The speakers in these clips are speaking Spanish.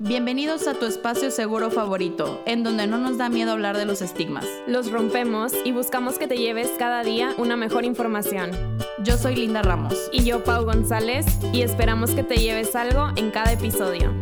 Bienvenidos a tu espacio seguro favorito, en donde no nos da miedo hablar de los estigmas. Los rompemos y buscamos que te lleves cada día una mejor información. Yo soy Linda Ramos. Y yo, Pau González, y esperamos que te lleves algo en cada episodio.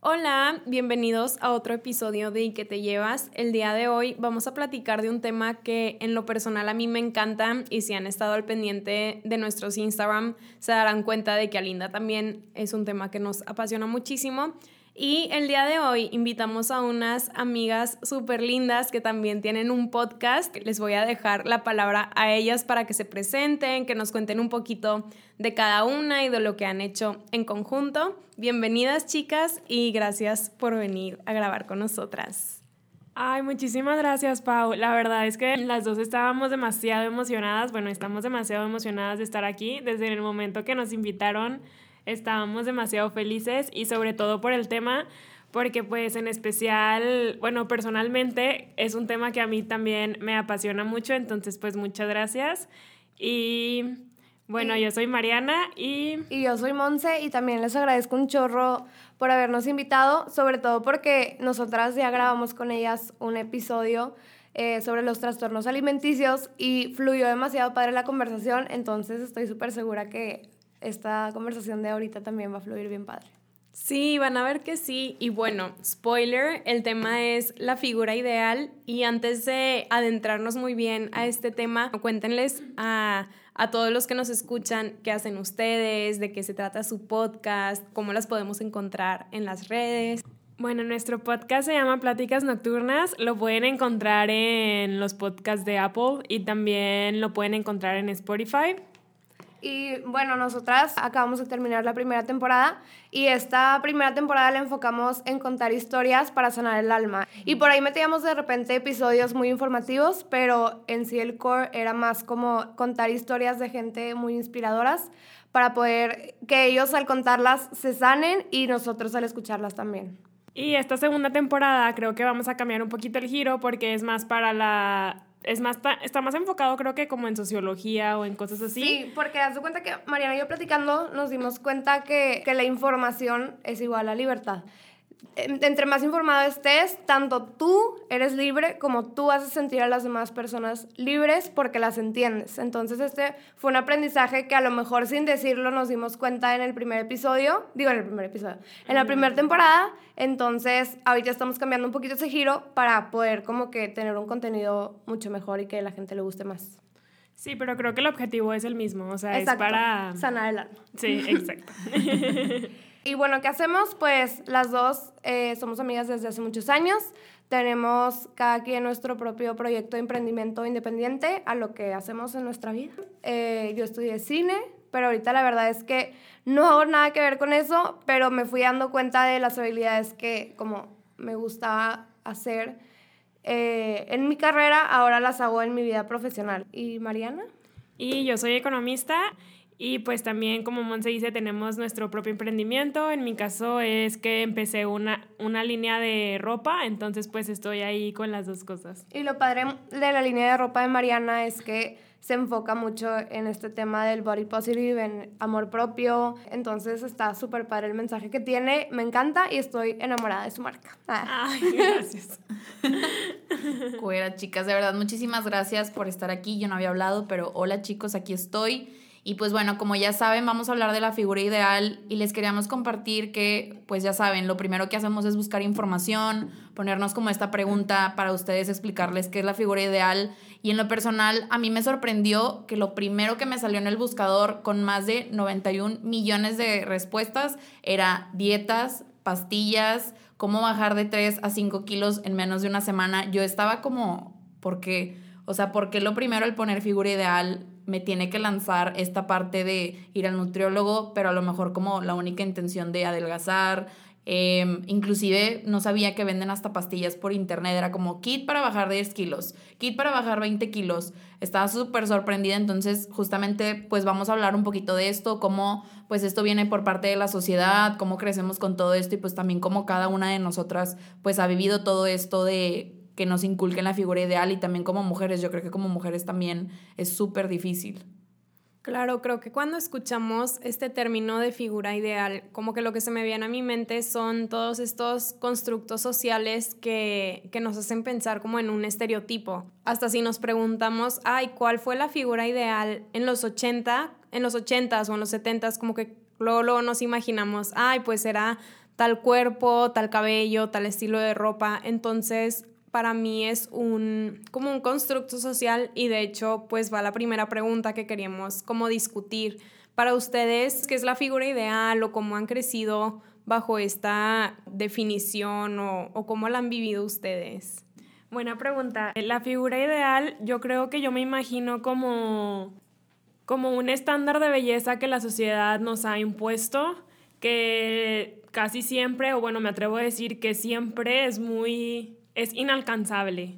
Hola, bienvenidos a otro episodio de ¿Y que te llevas? El día de hoy vamos a platicar de un tema que en lo personal a mí me encanta y si han estado al pendiente de nuestros Instagram se darán cuenta de que a Linda también es un tema que nos apasiona muchísimo y el día de hoy invitamos a unas amigas súper lindas que también tienen un podcast. Les voy a dejar la palabra a ellas para que se presenten, que nos cuenten un poquito de cada una y de lo que han hecho en conjunto. Bienvenidas chicas y gracias por venir a grabar con nosotras. Ay, muchísimas gracias, Pau. La verdad es que las dos estábamos demasiado emocionadas. Bueno, estamos demasiado emocionadas de estar aquí desde el momento que nos invitaron estábamos demasiado felices y sobre todo por el tema, porque pues en especial, bueno, personalmente es un tema que a mí también me apasiona mucho, entonces pues muchas gracias. Y bueno, yo soy Mariana y... Y yo soy Monse y también les agradezco un chorro por habernos invitado, sobre todo porque nosotras ya grabamos con ellas un episodio eh, sobre los trastornos alimenticios y fluyó demasiado padre la conversación, entonces estoy súper segura que esta conversación de ahorita también va a fluir bien padre. Sí, van a ver que sí. Y bueno, spoiler, el tema es la figura ideal. Y antes de adentrarnos muy bien a este tema, cuéntenles a, a todos los que nos escuchan qué hacen ustedes, de qué se trata su podcast, cómo las podemos encontrar en las redes. Bueno, nuestro podcast se llama Pláticas Nocturnas. Lo pueden encontrar en los podcasts de Apple y también lo pueden encontrar en Spotify. Y bueno, nosotras acabamos de terminar la primera temporada y esta primera temporada la enfocamos en contar historias para sanar el alma. Y por ahí metíamos de repente episodios muy informativos, pero en sí el core era más como contar historias de gente muy inspiradoras para poder que ellos al contarlas se sanen y nosotros al escucharlas también. Y esta segunda temporada creo que vamos a cambiar un poquito el giro porque es más para la es más, está más enfocado creo que como en sociología o en cosas así. Sí, porque de cuenta que Mariana y yo platicando nos dimos cuenta que, que la información es igual a libertad entre más informado estés, tanto tú eres libre como tú haces sentir a las demás personas libres porque las entiendes. Entonces este fue un aprendizaje que a lo mejor sin decirlo nos dimos cuenta en el primer episodio, digo en el primer episodio, en la primera temporada. Entonces ahorita estamos cambiando un poquito ese giro para poder como que tener un contenido mucho mejor y que la gente le guste más. Sí, pero creo que el objetivo es el mismo, o sea, es para... Sanar el alma. Sí, exacto. Y bueno, ¿qué hacemos? Pues las dos eh, somos amigas desde hace muchos años. Tenemos cada quien nuestro propio proyecto de emprendimiento independiente a lo que hacemos en nuestra vida. Eh, yo estudié cine, pero ahorita la verdad es que no hago nada que ver con eso, pero me fui dando cuenta de las habilidades que como me gustaba hacer eh, en mi carrera, ahora las hago en mi vida profesional. ¿Y Mariana? Y yo soy economista y pues también, como Monse dice, tenemos nuestro propio emprendimiento. En mi caso es que empecé una, una línea de ropa, entonces pues estoy ahí con las dos cosas. Y lo padre de la línea de ropa de Mariana es que se enfoca mucho en este tema del body positive, en amor propio. Entonces está súper padre el mensaje que tiene. Me encanta y estoy enamorada de su marca. Ah. Ay, gracias. Cuera, chicas, de verdad, muchísimas gracias por estar aquí. Yo no había hablado, pero hola chicos, aquí estoy. Y pues bueno, como ya saben, vamos a hablar de la figura ideal y les queríamos compartir que, pues ya saben, lo primero que hacemos es buscar información, ponernos como esta pregunta para ustedes explicarles qué es la figura ideal. Y en lo personal, a mí me sorprendió que lo primero que me salió en el buscador con más de 91 millones de respuestas era dietas, pastillas, cómo bajar de 3 a 5 kilos en menos de una semana. Yo estaba como, ¿por qué? O sea, ¿por qué lo primero al poner figura ideal me tiene que lanzar esta parte de ir al nutriólogo, pero a lo mejor como la única intención de adelgazar. Em, inclusive no sabía que venden hasta pastillas por internet, era como kit para bajar 10 kilos, kit para bajar 20 kilos. Estaba súper sorprendida, entonces justamente pues vamos a hablar un poquito de esto, cómo pues esto viene por parte de la sociedad, cómo crecemos con todo esto y pues también cómo cada una de nosotras pues ha vivido todo esto de que nos inculquen la figura ideal y también como mujeres, yo creo que como mujeres también es súper difícil. Claro, creo que cuando escuchamos este término de figura ideal, como que lo que se me viene a mi mente son todos estos constructos sociales que, que nos hacen pensar como en un estereotipo. Hasta si nos preguntamos, ay, ¿cuál fue la figura ideal en los 80, en los 80s o en los 70s? Como que luego, luego nos imaginamos, ay, pues era tal cuerpo, tal cabello, tal estilo de ropa. Entonces, para mí es un, como un constructo social y de hecho pues va la primera pregunta que queríamos como discutir. Para ustedes, ¿qué es la figura ideal o cómo han crecido bajo esta definición o, o cómo la han vivido ustedes? Buena pregunta. La figura ideal yo creo que yo me imagino como, como un estándar de belleza que la sociedad nos ha impuesto, que casi siempre, o bueno, me atrevo a decir que siempre es muy es inalcanzable.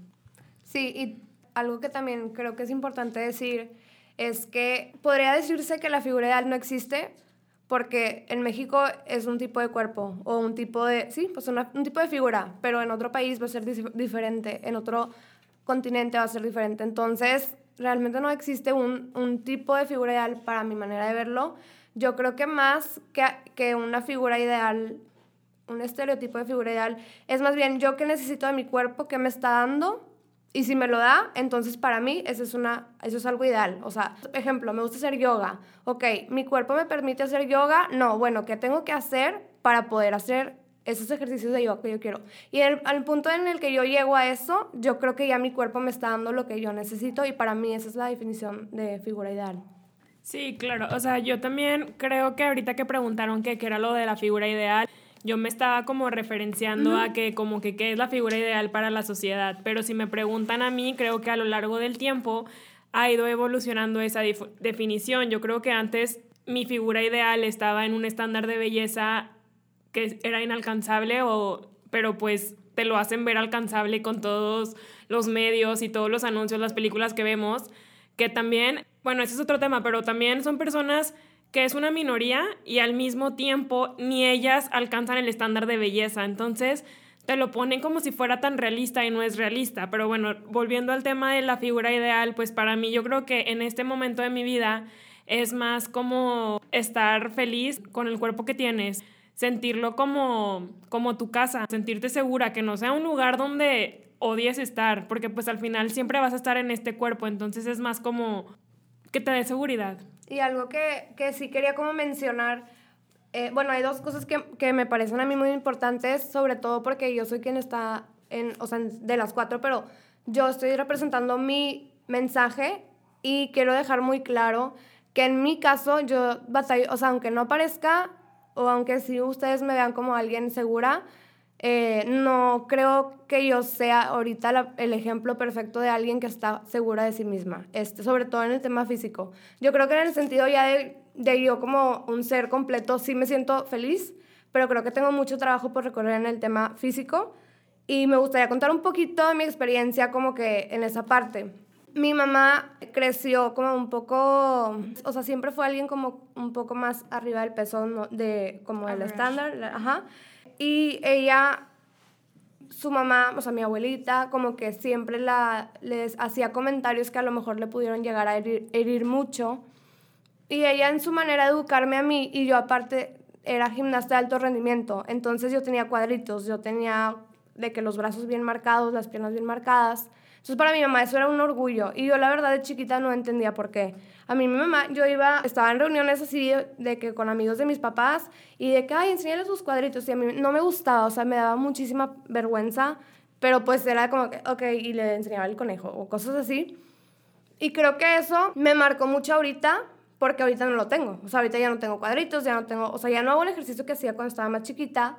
Sí, y algo que también creo que es importante decir es que podría decirse que la figura ideal no existe porque en México es un tipo de cuerpo o un tipo de, sí, pues un tipo de figura, pero en otro país va a ser diferente, en otro continente va a ser diferente. Entonces, realmente no existe un, un tipo de figura ideal para mi manera de verlo. Yo creo que más que, que una figura ideal un estereotipo de figura ideal, es más bien yo que necesito de mi cuerpo, que me está dando, y si me lo da, entonces para mí eso es, una, eso es algo ideal. O sea, ejemplo, me gusta hacer yoga. Ok, ¿mi cuerpo me permite hacer yoga? No, bueno, ¿qué tengo que hacer para poder hacer esos ejercicios de yoga que yo quiero? Y al punto en el que yo llego a eso, yo creo que ya mi cuerpo me está dando lo que yo necesito y para mí esa es la definición de figura ideal. Sí, claro. O sea, yo también creo que ahorita que preguntaron qué era lo de la figura ideal, yo me estaba como referenciando a que como que qué es la figura ideal para la sociedad, pero si me preguntan a mí, creo que a lo largo del tiempo ha ido evolucionando esa definición. Yo creo que antes mi figura ideal estaba en un estándar de belleza que era inalcanzable o pero pues te lo hacen ver alcanzable con todos los medios y todos los anuncios, las películas que vemos, que también, bueno, ese es otro tema, pero también son personas que es una minoría y al mismo tiempo ni ellas alcanzan el estándar de belleza. Entonces te lo ponen como si fuera tan realista y no es realista. Pero bueno, volviendo al tema de la figura ideal, pues para mí yo creo que en este momento de mi vida es más como estar feliz con el cuerpo que tienes, sentirlo como, como tu casa, sentirte segura, que no sea un lugar donde odies estar, porque pues al final siempre vas a estar en este cuerpo, entonces es más como que te dé seguridad. Y algo que, que sí quería como mencionar, eh, bueno, hay dos cosas que, que, me parecen a mí muy importantes, sobre todo porque yo soy quien está en, o sea, de las cuatro, pero yo estoy representando mi mensaje y quiero dejar muy claro que en mi caso yo batallo, o sea, aunque no parezca, o aunque sí ustedes me vean como alguien segura, eh, no creo que yo sea ahorita el ejemplo perfecto de alguien que está segura de sí misma, este, sobre todo en el tema físico. Yo creo que en el sentido ya de, de yo como un ser completo sí me siento feliz, pero creo que tengo mucho trabajo por recorrer en el tema físico y me gustaría contar un poquito de mi experiencia como que en esa parte. Mi mamá creció como un poco, o sea, siempre fue alguien como un poco más arriba del peso de como el estándar, ajá. Y ella, su mamá, o sea, mi abuelita, como que siempre la, les hacía comentarios que a lo mejor le pudieron llegar a herir, herir mucho. Y ella en su manera de educarme a mí, y yo aparte era gimnasta de alto rendimiento, entonces yo tenía cuadritos, yo tenía de que los brazos bien marcados, las piernas bien marcadas. Entonces para mi mamá eso era un orgullo y yo la verdad de chiquita no entendía por qué. A mí mi mamá, yo iba, estaba en reuniones así de, que con amigos de mis papás y de que, ay, enséñale sus cuadritos y a mí no me gustaba, o sea, me daba muchísima vergüenza, pero pues era como que, ok, y le enseñaba el conejo o cosas así. Y creo que eso me marcó mucho ahorita porque ahorita no lo tengo. O sea, ahorita ya no tengo cuadritos, ya no tengo, o sea, ya no hago el ejercicio que hacía cuando estaba más chiquita.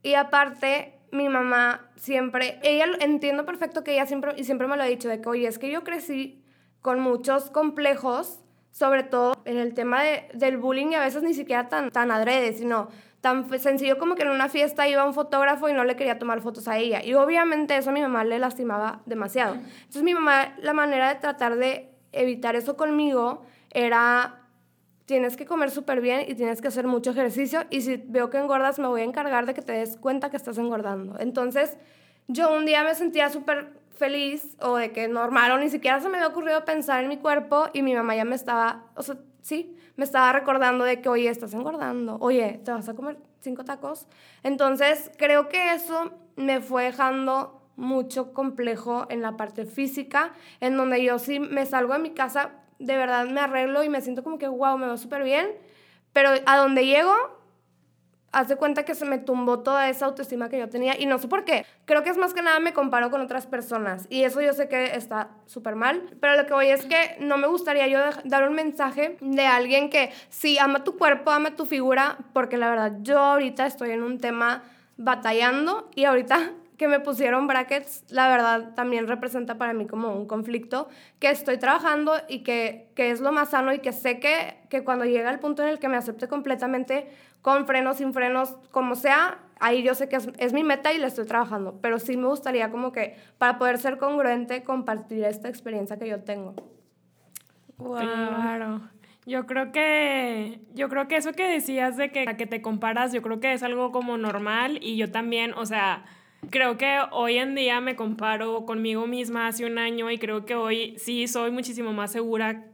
Y aparte, mi mamá siempre, ella entiendo perfecto que ella siempre, y siempre me lo ha dicho, de que, oye, es que yo crecí con muchos complejos, sobre todo en el tema de, del bullying y a veces ni siquiera tan, tan adrede, sino tan sencillo como que en una fiesta iba un fotógrafo y no le quería tomar fotos a ella. Y obviamente eso a mi mamá le lastimaba demasiado. Entonces mi mamá, la manera de tratar de evitar eso conmigo era tienes que comer súper bien y tienes que hacer mucho ejercicio y si veo que engordas me voy a encargar de que te des cuenta que estás engordando. Entonces yo un día me sentía súper feliz o de que normal o ni siquiera se me había ocurrido pensar en mi cuerpo y mi mamá ya me estaba, o sea, sí, me estaba recordando de que, oye, estás engordando, oye, te vas a comer cinco tacos. Entonces, creo que eso me fue dejando mucho complejo en la parte física, en donde yo sí me salgo de mi casa, de verdad me arreglo y me siento como que, wow, me veo súper bien, pero a donde llego, hace cuenta que se me tumbó toda esa autoestima que yo tenía y no sé por qué. Creo que es más que nada me comparo con otras personas y eso yo sé que está súper mal, pero lo que voy es que no me gustaría yo dar un mensaje de alguien que sí ama tu cuerpo, ama tu figura, porque la verdad yo ahorita estoy en un tema batallando y ahorita que me pusieron brackets, la verdad también representa para mí como un conflicto que estoy trabajando y que, que es lo más sano y que sé que, que cuando llega el punto en el que me acepte completamente, con frenos, sin frenos, como sea, ahí yo sé que es, es, mi meta y la estoy trabajando, pero sí me gustaría como que para poder ser congruente compartir esta experiencia que yo tengo. Claro. Yo creo que yo creo que eso que decías de que, que te comparas, yo creo que es algo como normal y yo también, o sea, creo que hoy en día me comparo conmigo misma hace un año y creo que hoy sí soy muchísimo más segura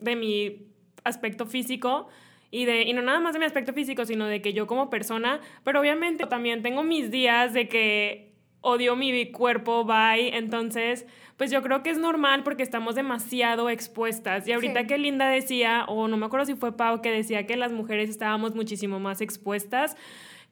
de mi aspecto físico y, de, y no nada más de mi aspecto físico, sino de que yo como persona, pero obviamente también tengo mis días de que odio mi cuerpo, bye, entonces pues yo creo que es normal porque estamos demasiado expuestas. Y ahorita que Linda decía, o no me acuerdo si fue Pau, que decía que las mujeres estábamos muchísimo más expuestas,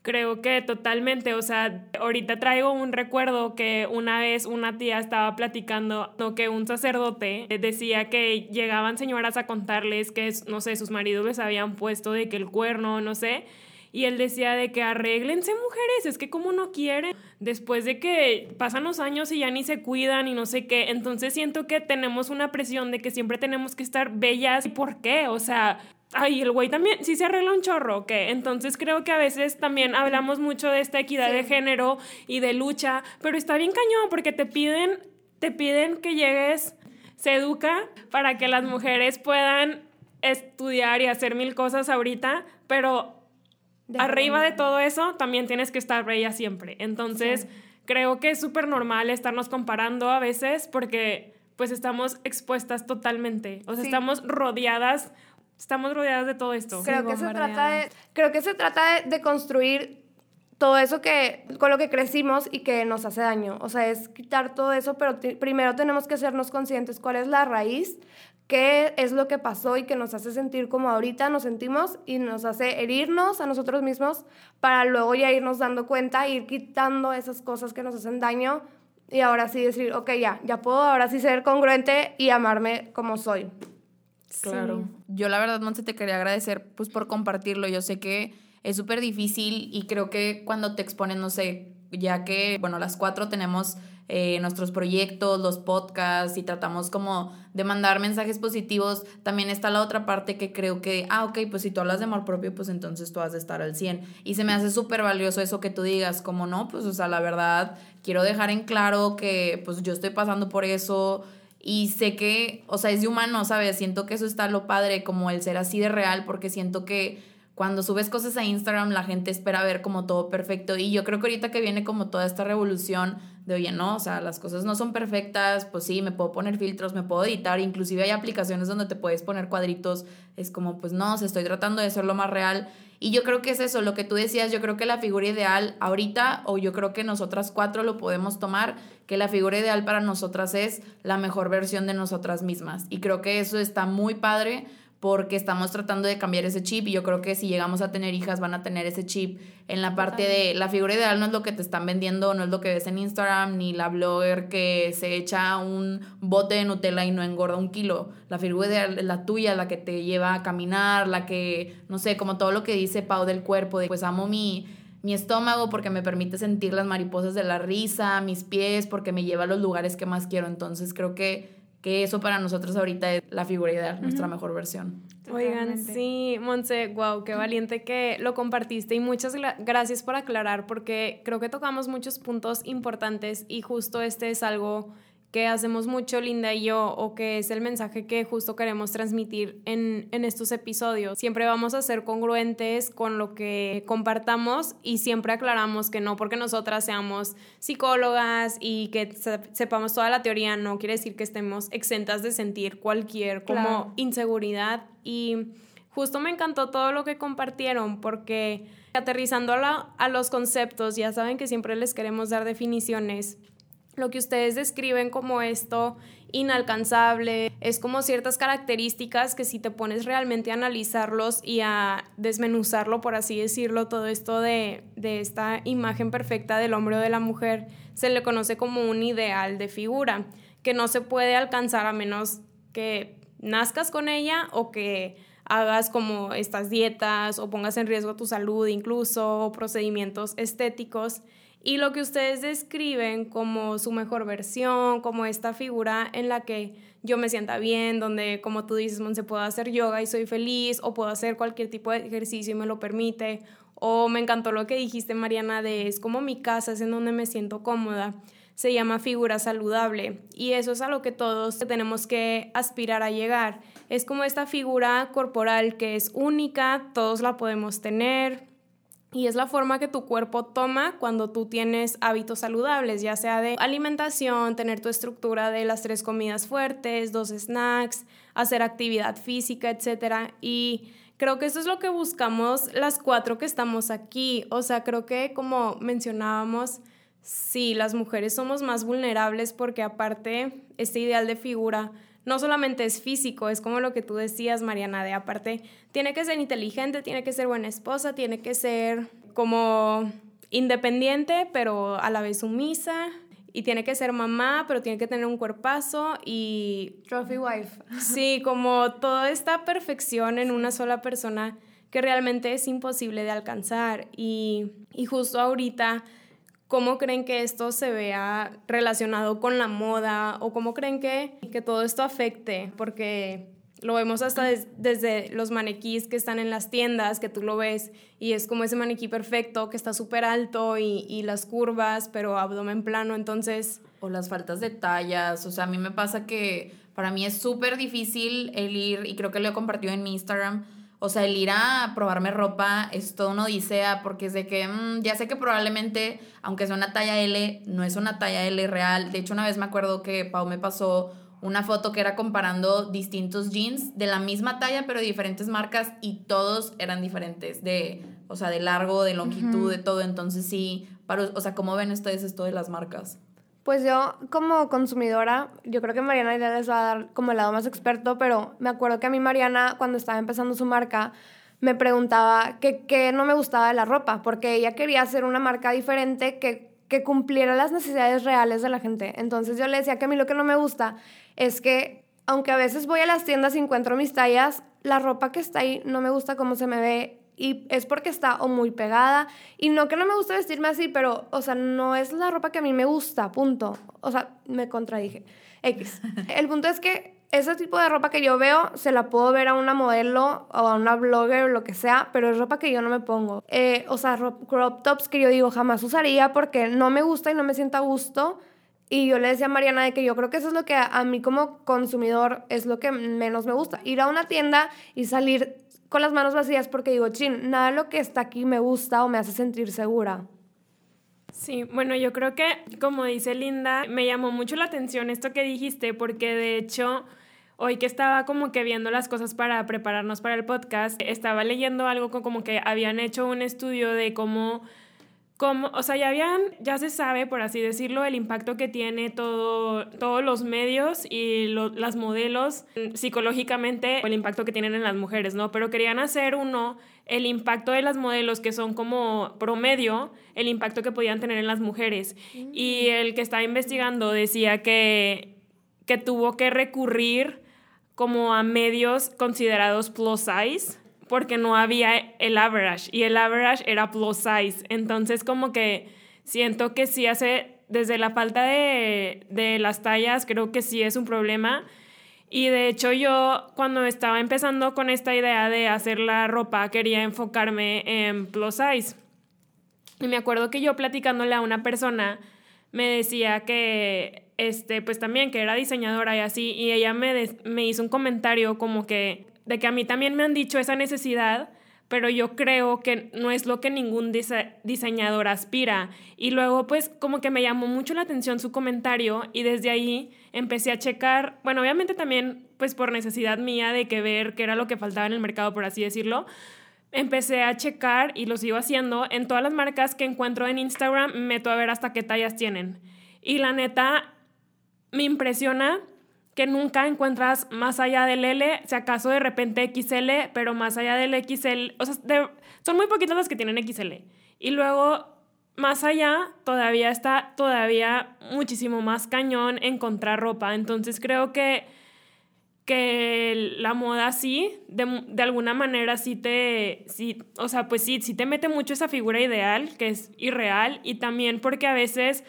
Creo que totalmente, o sea, ahorita traigo un recuerdo que una vez una tía estaba platicando que un sacerdote decía que llegaban señoras a contarles que, no sé, sus maridos les habían puesto de que el cuerno, no sé, y él decía de que arréglense mujeres, es que como no quieren, después de que pasan los años y ya ni se cuidan y no sé qué, entonces siento que tenemos una presión de que siempre tenemos que estar bellas. ¿Y por qué? O sea, ay, el güey también sí se arregla un chorro, ¿qué? Entonces creo que a veces también hablamos mucho de esta equidad de género y de lucha, pero está bien cañón porque te piden, te piden que llegues, se educa para que las mujeres puedan estudiar y hacer mil cosas ahorita, pero arriba de todo eso también tienes que estar bella siempre. Entonces creo que es súper normal estarnos comparando a veces porque pues estamos expuestas totalmente, o sea, estamos rodeadas estamos rodeadas de todo esto. Creo, que, se trata de, creo que se trata de, construir todo eso que con lo que crecimos y que nos hace daño. O sea, es quitar todo eso, pero primero tenemos que hacernos conscientes cuál es la raíz, qué es lo que pasó y que nos hace sentir como ahorita nos sentimos y nos hace herirnos a nosotros mismos para luego ya irnos dando cuenta, ir quitando esas cosas que nos hacen daño y ahora sí decir, ok, ya, ya puedo ahora sí ser congruente y amarme como soy. Claro. Yo la verdad, Monse, te quería agradecer pues por compartirlo. Yo sé que es súper difícil y creo que cuando te exponen, no sé, ya que, bueno, las cuatro tenemos eh, nuestros proyectos, los podcasts y tratamos como de mandar mensajes positivos, también está la otra parte que creo que, ah, ok, pues si tú hablas de amor propio, pues entonces tú has de estar al 100. Y se me hace súper valioso eso que tú digas, como no, pues o sea, la verdad, quiero dejar en claro que pues yo estoy pasando por eso, y sé que, o sea, es de humano, ¿sabes? Siento que eso está lo padre, como el ser así de real, porque siento que cuando subes cosas a Instagram la gente espera ver como todo perfecto. Y yo creo que ahorita que viene como toda esta revolución de, oye, no, o sea, las cosas no son perfectas, pues sí, me puedo poner filtros, me puedo editar, inclusive hay aplicaciones donde te puedes poner cuadritos. Es como, pues no, o estoy tratando de ser lo más real. Y yo creo que es eso, lo que tú decías, yo creo que la figura ideal ahorita, o yo creo que nosotras cuatro lo podemos tomar, que la figura ideal para nosotras es la mejor versión de nosotras mismas. Y creo que eso está muy padre porque estamos tratando de cambiar ese chip y yo creo que si llegamos a tener hijas van a tener ese chip en la parte de la figura ideal no es lo que te están vendiendo, no es lo que ves en Instagram, ni la blogger que se echa un bote de Nutella y no engorda un kilo. La figura ideal es la tuya, la que te lleva a caminar, la que, no sé, como todo lo que dice Pau del cuerpo, de pues amo mi, mi estómago porque me permite sentir las mariposas de la risa, mis pies porque me lleva a los lugares que más quiero. Entonces creo que que eso para nosotros ahorita es la figura ideal, nuestra mejor versión. Oigan, sí, Monse, wow, qué valiente que lo compartiste y muchas gracias por aclarar porque creo que tocamos muchos puntos importantes y justo este es algo que hacemos mucho Linda y yo o que es el mensaje que justo queremos transmitir en, en, estos episodios. Siempre vamos a ser congruentes con lo que compartamos y siempre aclaramos que no porque nosotras seamos psicólogas y que sepamos toda la teoría no quiere decir que estemos exentas de sentir cualquier como inseguridad. Y justo me encantó todo lo que compartieron porque aterrizando a, a los conceptos ya saben que siempre les queremos dar definiciones lo que ustedes describen como esto inalcanzable, es como ciertas características que si te pones realmente a analizarlos y a desmenuzarlo, por así decirlo, todo esto de, de esta imagen perfecta del hombre o de la mujer, se le conoce como un ideal de figura, que no se puede alcanzar a menos que nazcas con ella o que hagas como estas dietas o pongas en riesgo tu salud incluso, procedimientos estéticos y lo que ustedes describen como su mejor versión, como esta figura en la que yo me sienta bien, donde como tú dices, se puedo hacer yoga y soy feliz, o puedo hacer cualquier tipo de ejercicio y me lo permite, o me encantó lo que dijiste, Mariana, de es como mi casa, es en donde me siento cómoda. Se llama figura saludable y eso es a lo que todos tenemos que aspirar a llegar. Es como esta figura corporal que es única, todos la podemos tener, y es la forma que tu cuerpo toma cuando tú tienes hábitos saludables, ya sea de alimentación, tener tu estructura de las tres comidas fuertes, dos snacks, hacer actividad física, etc. Y creo que eso es lo que buscamos las cuatro que estamos aquí. O sea, creo que como mencionábamos, sí, las mujeres somos más vulnerables porque aparte este ideal de figura no solamente es físico, es como lo que tú decías, Mariana, de aparte, tiene que ser inteligente, tiene que ser buena esposa, tiene que ser como independiente, pero a la vez sumisa. Y tiene que ser mamá, pero tiene que tener un cuerpazo y... Trophy wife. Sí, como toda esta perfección en una sola persona que realmente es imposible de alcanzar. Y, y justo ahorita ¿Cómo creen que esto se vea relacionado con la moda o cómo creen que, que todo esto afecte? Porque lo vemos hasta desde los maniquís que están en las tiendas, que tú lo ves y es como ese maniquí perfecto que está súper alto y, y, las curvas, pero abdomen plano, entonces... O las faltas de tallas, o sea, a mí me pasa que para mí es súper difícil el ir, y creo que lo he compartido en mi Instagram, o sea, el ir a probarme ropa es todo una odisea porque es de que mm, ya sé que probablemente, aunque sea una talla L, no es una talla L real. De hecho, una vez me acuerdo que Pau me pasó una foto que era comparando distintos jeans de la misma talla, pero de diferentes marcas y todos eran diferentes, de, o sea, de largo, de longitud, de todo. Entonces sí, para, o sea, ¿cómo ven ustedes esto de las marcas? Pues yo, como consumidora, yo creo que Mariana ya les va a dar como el lado más experto, pero me acuerdo que a mí Mariana, cuando estaba empezando su marca, me preguntaba qué no me gustaba de la ropa, porque ella quería hacer una marca diferente que, que cumpliera las necesidades reales de la gente. Entonces yo le decía que a mí lo que no me gusta es que, aunque a veces voy a las tiendas y encuentro mis tallas, la ropa que está ahí no me gusta cómo se me ve y es porque está o muy pegada y no que no me gusta vestirme así, pero, o sea, no es la ropa que a mí me gusta, punto. O sea, me contradije. X. El punto es que ese tipo de ropa que yo veo se la puedo ver a una modelo o a una blogger o lo que sea, pero es ropa que yo no me pongo. Eh, o sea, crop tops que yo digo jamás usaría porque no me gusta y no me siento a gusto. Y yo le decía a Mariana de que yo creo que eso es lo que a mí como consumidor es lo que menos me gusta. Ir a una tienda y salir con las manos vacías porque digo, chin, nada de lo que está aquí me gusta o me hace sentir segura. Sí, bueno, yo creo que, como dice Linda, me llamó mucho la atención esto que dijiste, porque de hecho, hoy que estaba como que viendo las cosas para prepararnos para el podcast, estaba leyendo algo como que habían hecho un estudio de cómo como, o sea, ya habían, ya se sabe, por así decirlo, el impacto que tiene todo, todos los medios y las modelos psicológicamente, el impacto que tienen en las mujeres, ¿no? Pero querían hacer uno, el impacto de las modelos que son como promedio, el impacto que podían tener en las mujeres. Y el que estaba investigando decía que, que tuvo que recurrir como a medios considerados plus size porque no había el average y el average era plus size. Entonces como que siento que sí hace, desde la falta de, de las tallas, creo que sí es un problema. Y de hecho yo cuando estaba empezando con esta idea de hacer la ropa quería enfocarme en plus size. Y me acuerdo que yo platicándole a una persona me decía que este, pues también que era diseñadora y así, y ella me, me hizo un comentario como que, de que a mí también me han dicho esa necesidad, pero yo creo que no es lo que ningún diseñador aspira. Y luego pues como que me llamó mucho la atención su comentario y desde ahí empecé a checar, bueno, obviamente también pues por necesidad mía de que ver qué era lo que faltaba en el mercado, por así decirlo, empecé a checar y lo sigo haciendo en todas las marcas que encuentro en Instagram, meto a ver hasta qué tallas tienen. Y la neta, me impresiona que nunca encuentras más allá del L, si acaso de repente XL, pero más allá del XL, o sea, son muy poquitas las que tienen XL. Y luego, más allá, todavía está todavía muchísimo más cañón encontrar ropa. Entonces creo que, que la moda sí, de, de alguna manera sí te, sí, o sea, pues sí, sí te mete mucho esa figura ideal, que es irreal, y también porque a veces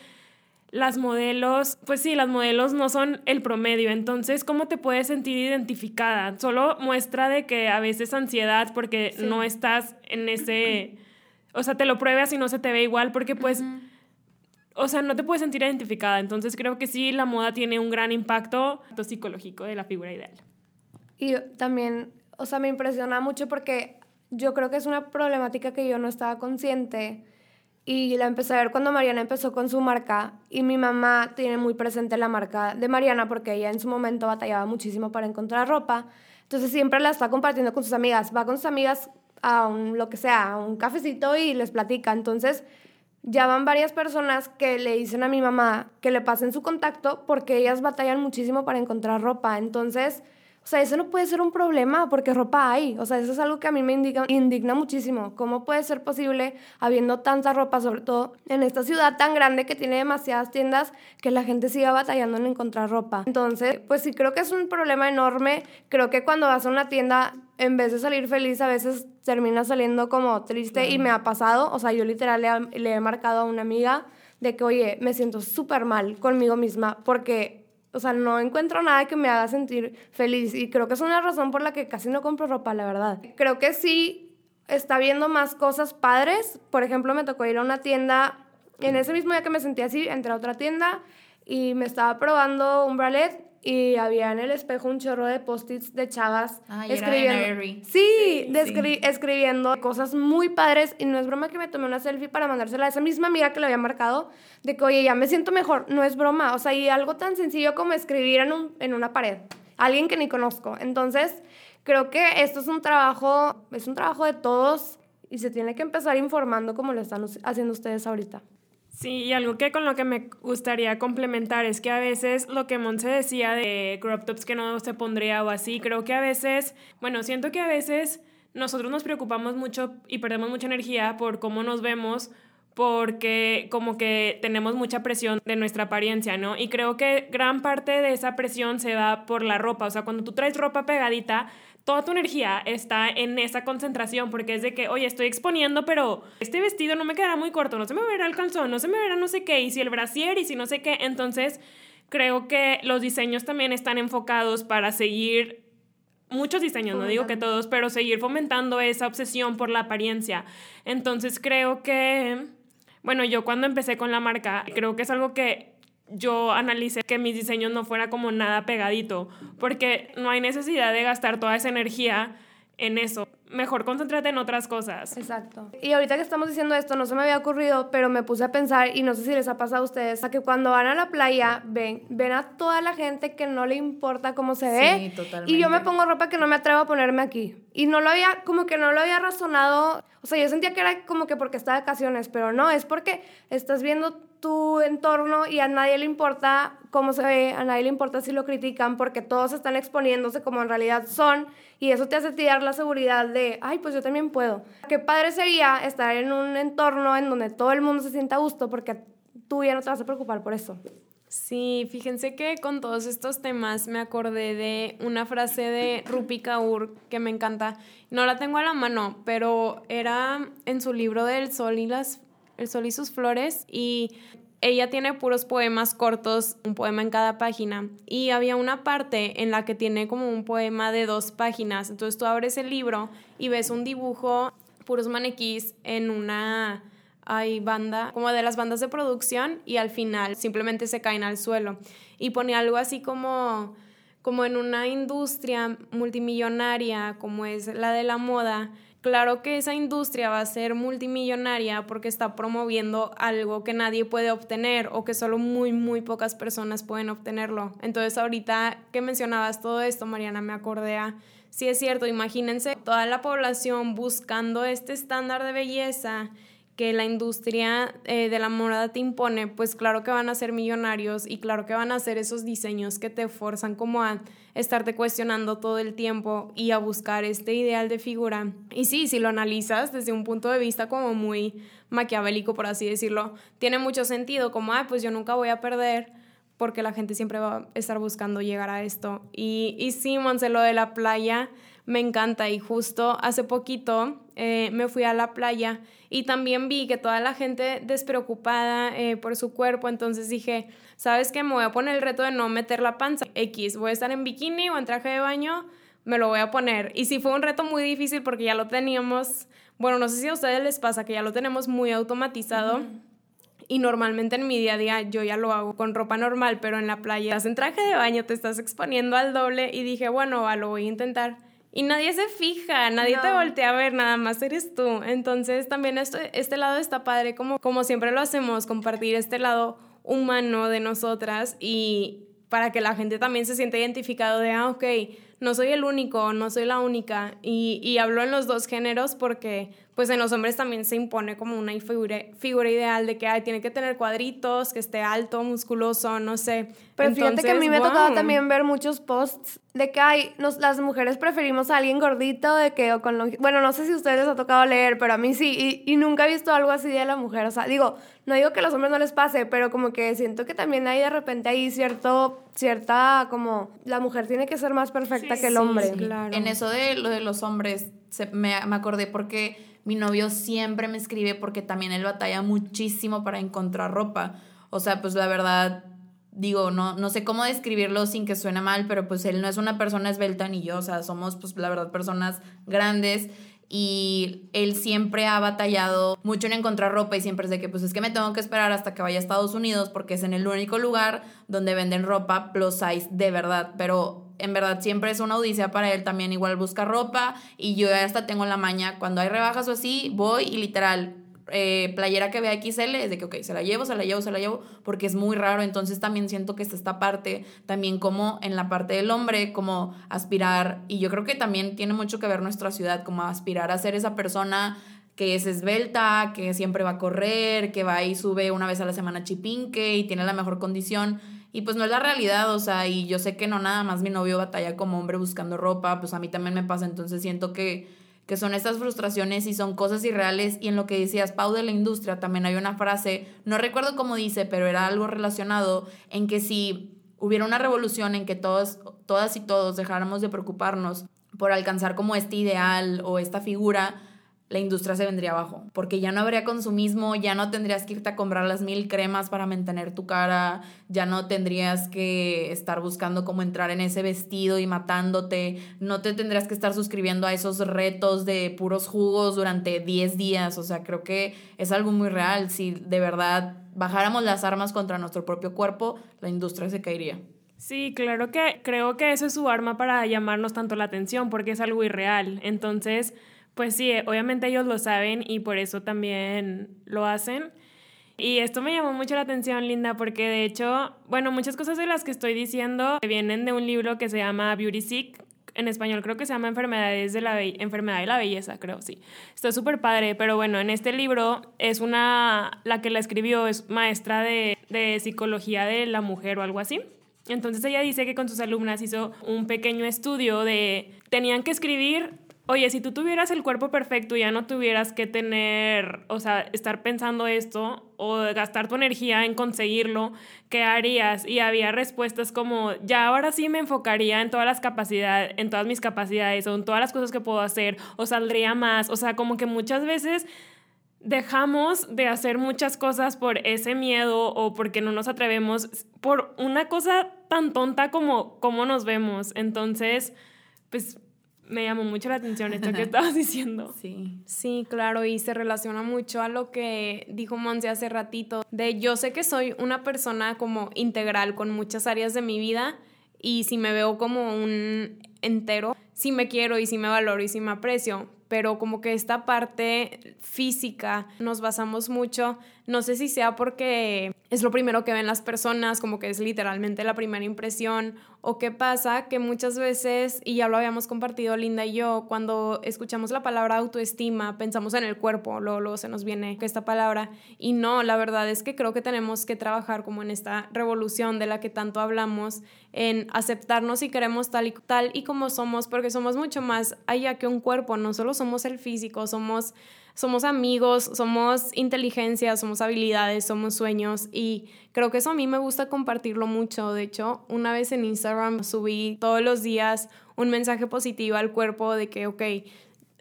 las modelos, pues sí, las modelos no son el promedio, entonces, ¿cómo te puedes sentir identificada? Solo muestra de que a veces ansiedad porque no estás en ese, o sea, te lo pruebas y no se te ve igual porque pues, o sea, no te puedes sentir identificada, entonces creo que sí, la moda tiene un gran impacto psicológico de la figura ideal. Y también, o sea, me impresiona mucho porque yo creo que es una problemática que yo no estaba consciente y la empecé a ver cuando Mariana empezó con su marca y mi mamá tiene muy presente la marca de Mariana porque ella en su momento batallaba muchísimo para encontrar ropa. Entonces siempre la está compartiendo con sus amigas. Va con sus amigas a un, lo que sea, a un cafecito y les platica. Entonces ya van varias personas que le dicen a mi mamá que le pasen su contacto porque ellas batallan muchísimo para encontrar ropa. Entonces o sea, eso no puede ser un problema porque ropa hay. O sea, eso es algo que a mí me indigna, indigna muchísimo. ¿Cómo puede ser posible, habiendo tanta ropa, sobre todo en esta ciudad tan grande que tiene demasiadas tiendas, que la gente siga batallando en encontrar ropa? Entonces, pues sí, creo que es un problema enorme. Creo que cuando vas a una tienda, en vez de salir feliz, a veces termina saliendo como triste y me ha pasado. O sea, yo literal le, le he marcado a una amiga de que, oye, me siento súper mal conmigo misma porque o sea, no encuentro nada que me haga sentir feliz y creo que es una razón por la que casi no compro ropa, la verdad. Creo que sí está viendo más cosas padres. Por ejemplo, me tocó ir a una tienda, en ese mismo día que me sentí así, entré a otra tienda y me estaba probando un bralet y había en el espejo un chorro de post-its de chavas escribiendo. sí, escribiendo cosas muy padres y no es broma que me tomé una selfie para mandársela a esa misma amiga que le había marcado de que, oye, ya me siento mejor. No es broma, o sea, y algo tan sencillo como escribir en, un, en una pared. Alguien que ni conozco. Entonces, creo que esto es un trabajo, es un trabajo de todos y se tiene que empezar informando como lo están haciendo ustedes ahorita. Sí, y algo que con lo que me gustaría complementar es que a veces lo que Monse decía de crop tops que no se pondría o así, creo que a veces, bueno, siento que a veces nosotros nos preocupamos mucho y perdemos mucha energía por cómo nos vemos porque como que tenemos mucha presión de nuestra apariencia, ¿no? Y creo que gran parte de esa presión se da por la ropa, o sea, cuando tú traes ropa pegadita, toda tu energía está en esa concentración, porque es de que, oye, estoy exponiendo, pero este vestido no me quedará muy corto, no se me verá el calzón, no se me verá no sé qué, y si el brasier, y si no sé qué. Entonces, creo que los diseños también están enfocados para seguir muchos diseños, no digo que todos, pero seguir fomentando esa obsesión por la apariencia. Entonces creo que, bueno, yo cuando empecé con la marca, creo que es algo que yo analicé que mis diseños no fuera como nada pegadito, porque no hay necesidad de gastar toda esa energía en eso. Mejor concéntrate en otras cosas. Exacto. Y ahorita que estamos diciendo esto, no se me había ocurrido, pero me puse a pensar, y no sé si les ha pasado a ustedes, a que cuando van a la playa, ven, ven a toda la gente que no le importa cómo se ve. Sí, totalmente. Y yo me pongo ropa que no me atrevo a ponerme aquí. Y no lo había, como que no lo había razonado. O sea, yo sentía que era como que porque estaba de vacaciones, pero no, es porque estás viendo tu entorno y a nadie le importa cómo se ve, a nadie le importa si lo critican porque todos están exponiéndose como en realidad son y eso te hace tirar la seguridad de, ay, pues yo también puedo. Qué padre sería estar en un entorno en donde todo el mundo se sienta a gusto porque tú ya no te vas a preocupar por eso. Sí, fíjense que con todos estos temas me acordé de una frase de Rupi Kaur que me encanta. No la tengo a la mano, pero era en su libro del Sol y las el Sol y sus Flores, y ella tiene puros poemas cortos, un poema en cada página, y había una parte en la que tiene como un poema de dos páginas, entonces tú abres el libro y ves un dibujo, puros maniquís en una hay banda, como de las bandas de producción y al final simplemente se caen al suelo. Y pone algo así como, como en una industria multimillonaria como es la de la moda, claro que esa industria va a ser multimillonaria porque está promoviendo algo que nadie puede obtener o que solo muy, muy pocas personas pueden obtenerlo. Entonces ahorita que mencionabas todo esto, Mariana, me acordé a, sí es cierto, imagínense toda la población buscando este estándar de belleza que la industria eh, de la moda te impone, pues claro que van a ser millonarios y claro que van a hacer esos diseños que te forzan como a estarte cuestionando todo el tiempo y a buscar este ideal de figura. Y sí, si lo analizas desde un punto de vista como muy maquiavélico, por así decirlo, tiene mucho sentido, como, ah, pues yo nunca voy a perder porque la gente siempre va a estar buscando llegar a esto. Y, y sí, Monse, lo de la playa me encanta y justo hace poquito eh, me fui a la playa y también vi que toda la gente despreocupada eh, por su cuerpo, entonces dije, ¿sabes qué? Me voy a poner el reto de no meter la panza. X, voy a estar en bikini o en traje de baño, me lo voy a poner. Y sí fue un reto muy difícil porque ya lo teníamos, bueno, no sé si a ustedes les pasa que ya lo tenemos muy automatizado. Y normalmente en mi día a día yo ya lo hago con ropa normal, pero en la playa estás en traje de baño, te estás exponiendo al doble y dije, bueno, va, lo voy a intentar y nadie se fija, nadie te voltea a ver, nada más eres tú. Entonces también este, este lado está padre, como, como siempre lo hacemos, compartir este lado humano de nosotras y para que la gente también se sienta identificado de, ah, ok, no soy el único, no soy la única. Y, y hablo en los dos géneros porque pues en los hombres también se impone como una figura, figura ideal de que ay, tiene que tener cuadritos, que esté alto, musculoso, no sé. Pero fíjate que a mí me ha tocado también ver muchos posts de que hay, nos, las mujeres preferimos a alguien gordito, de que o con bueno, no sé si a ustedes les ha tocado leer, pero a mí sí, y, y, nunca he visto algo así de la mujer, o sea, digo, no digo que a los hombres no les pase, pero como que siento que también hay de repente ahí cierto, cierta, como, la mujer tiene que ser más perfecta que el hombre. claro. En eso de lo de los hombres, me, me acordé porque mi novio siempre me escribe porque también él batalla muchísimo para encontrar ropa. O sea, pues la verdad, digo, no, no sé cómo describirlo sin que suene mal, pero pues él no es una persona esbelta ni yo, o sea, somos pues la verdad personas grandes y él siempre ha batallado mucho en encontrar ropa y siempre es de que pues es que me tengo que esperar hasta que vaya a Estados Unidos porque es en el único lugar donde venden ropa plus size de verdad, pero en verdad siempre es una odisea para él también igual busca ropa y yo hasta tengo la maña cuando hay rebajas o así voy y literal eh, playera que vea XL es de que ok se la llevo se la llevo se la llevo porque es muy raro. Entonces también siento que está esta parte también como en la parte del hombre como aspirar y yo creo que también tiene mucho que ver nuestra ciudad como aspirar a ser esa persona que es esbelta, que siempre va a correr, que va y sube una vez a la semana chipinque y tiene la mejor condición. Y pues no es la realidad, o sea, y yo sé que no nada más mi novio batalla como hombre buscando ropa, pues a mí también me pasa, entonces siento que, que son estas frustraciones y son cosas irreales. Y en lo que decías, Pau, de la industria, también hay una frase, no recuerdo cómo dice, pero era algo relacionado en que si hubiera una revolución en que todos, todas y todos dejáramos de preocuparnos por alcanzar como este ideal o esta figura, la industria se vendría abajo, porque ya no habría consumismo, ya no tendrías que irte a comprar las mil cremas para mantener tu cara, ya no tendrías que estar buscando cómo entrar en ese vestido y matándote, no te tendrías que estar suscribiendo a esos retos de puros jugos durante 10 días, o sea, creo que es algo muy real, si de verdad bajáramos las armas contra nuestro propio cuerpo, la industria se caería. Sí, claro que creo que eso es su arma para llamarnos tanto la atención, porque es algo irreal, entonces pues sí, obviamente ellos lo saben y por eso también lo hacen. Y esto me llamó mucho la atención, Linda, porque de hecho, bueno, muchas cosas de las que estoy diciendo vienen de un libro que se llama Beauty Sick. En español creo que se llama Enfermedades de la Enfermedad de la Belleza, creo, sí. Está súper padre, pero bueno, en este libro es una, la que la escribió es maestra de, de psicología de la mujer o algo así. Entonces ella dice que con sus alumnas hizo un pequeño estudio de, tenían que escribir Oye, si tú tuvieras el cuerpo perfecto y ya no tuvieras que tener, o sea, estar pensando esto o gastar tu energía en conseguirlo, ¿qué harías? Y había respuestas como, ya ahora sí me enfocaría en todas las capacidades, en todas mis capacidades o en todas las cosas que puedo hacer o saldría más, o sea, como que muchas veces dejamos de hacer muchas cosas por ese miedo o porque no nos atrevemos por una cosa tan tonta como cómo nos vemos. Entonces, pues me llamó mucho la atención esto que estabas diciendo. Sí. Sí, claro, y se relaciona mucho a lo que dijo Monse hace ratito, de yo sé que soy una persona como integral con muchas áreas de mi vida y si me veo como un entero, si me quiero y si me valoro y si me aprecio, pero como que esta parte física nos basamos mucho, no sé si sea porque es lo primero que ven las personas, como que es literalmente la primera impresión, o qué pasa que muchas veces, y ya lo habíamos compartido Linda y yo, cuando escuchamos la palabra autoestima, pensamos en el cuerpo, luego, luego se nos viene esta palabra, y no, la verdad es que creo que tenemos que trabajar como en esta revolución de la que tanto hablamos, en aceptarnos y queremos tal y, tal y como somos, porque somos mucho más allá que un cuerpo, no solo somos el físico, somos somos amigos, somos inteligencia, somos habilidades, somos sueños y creo que eso a mí me gusta compartirlo mucho. De hecho, una vez en Instagram subí todos los días un mensaje positivo al cuerpo de que, ok,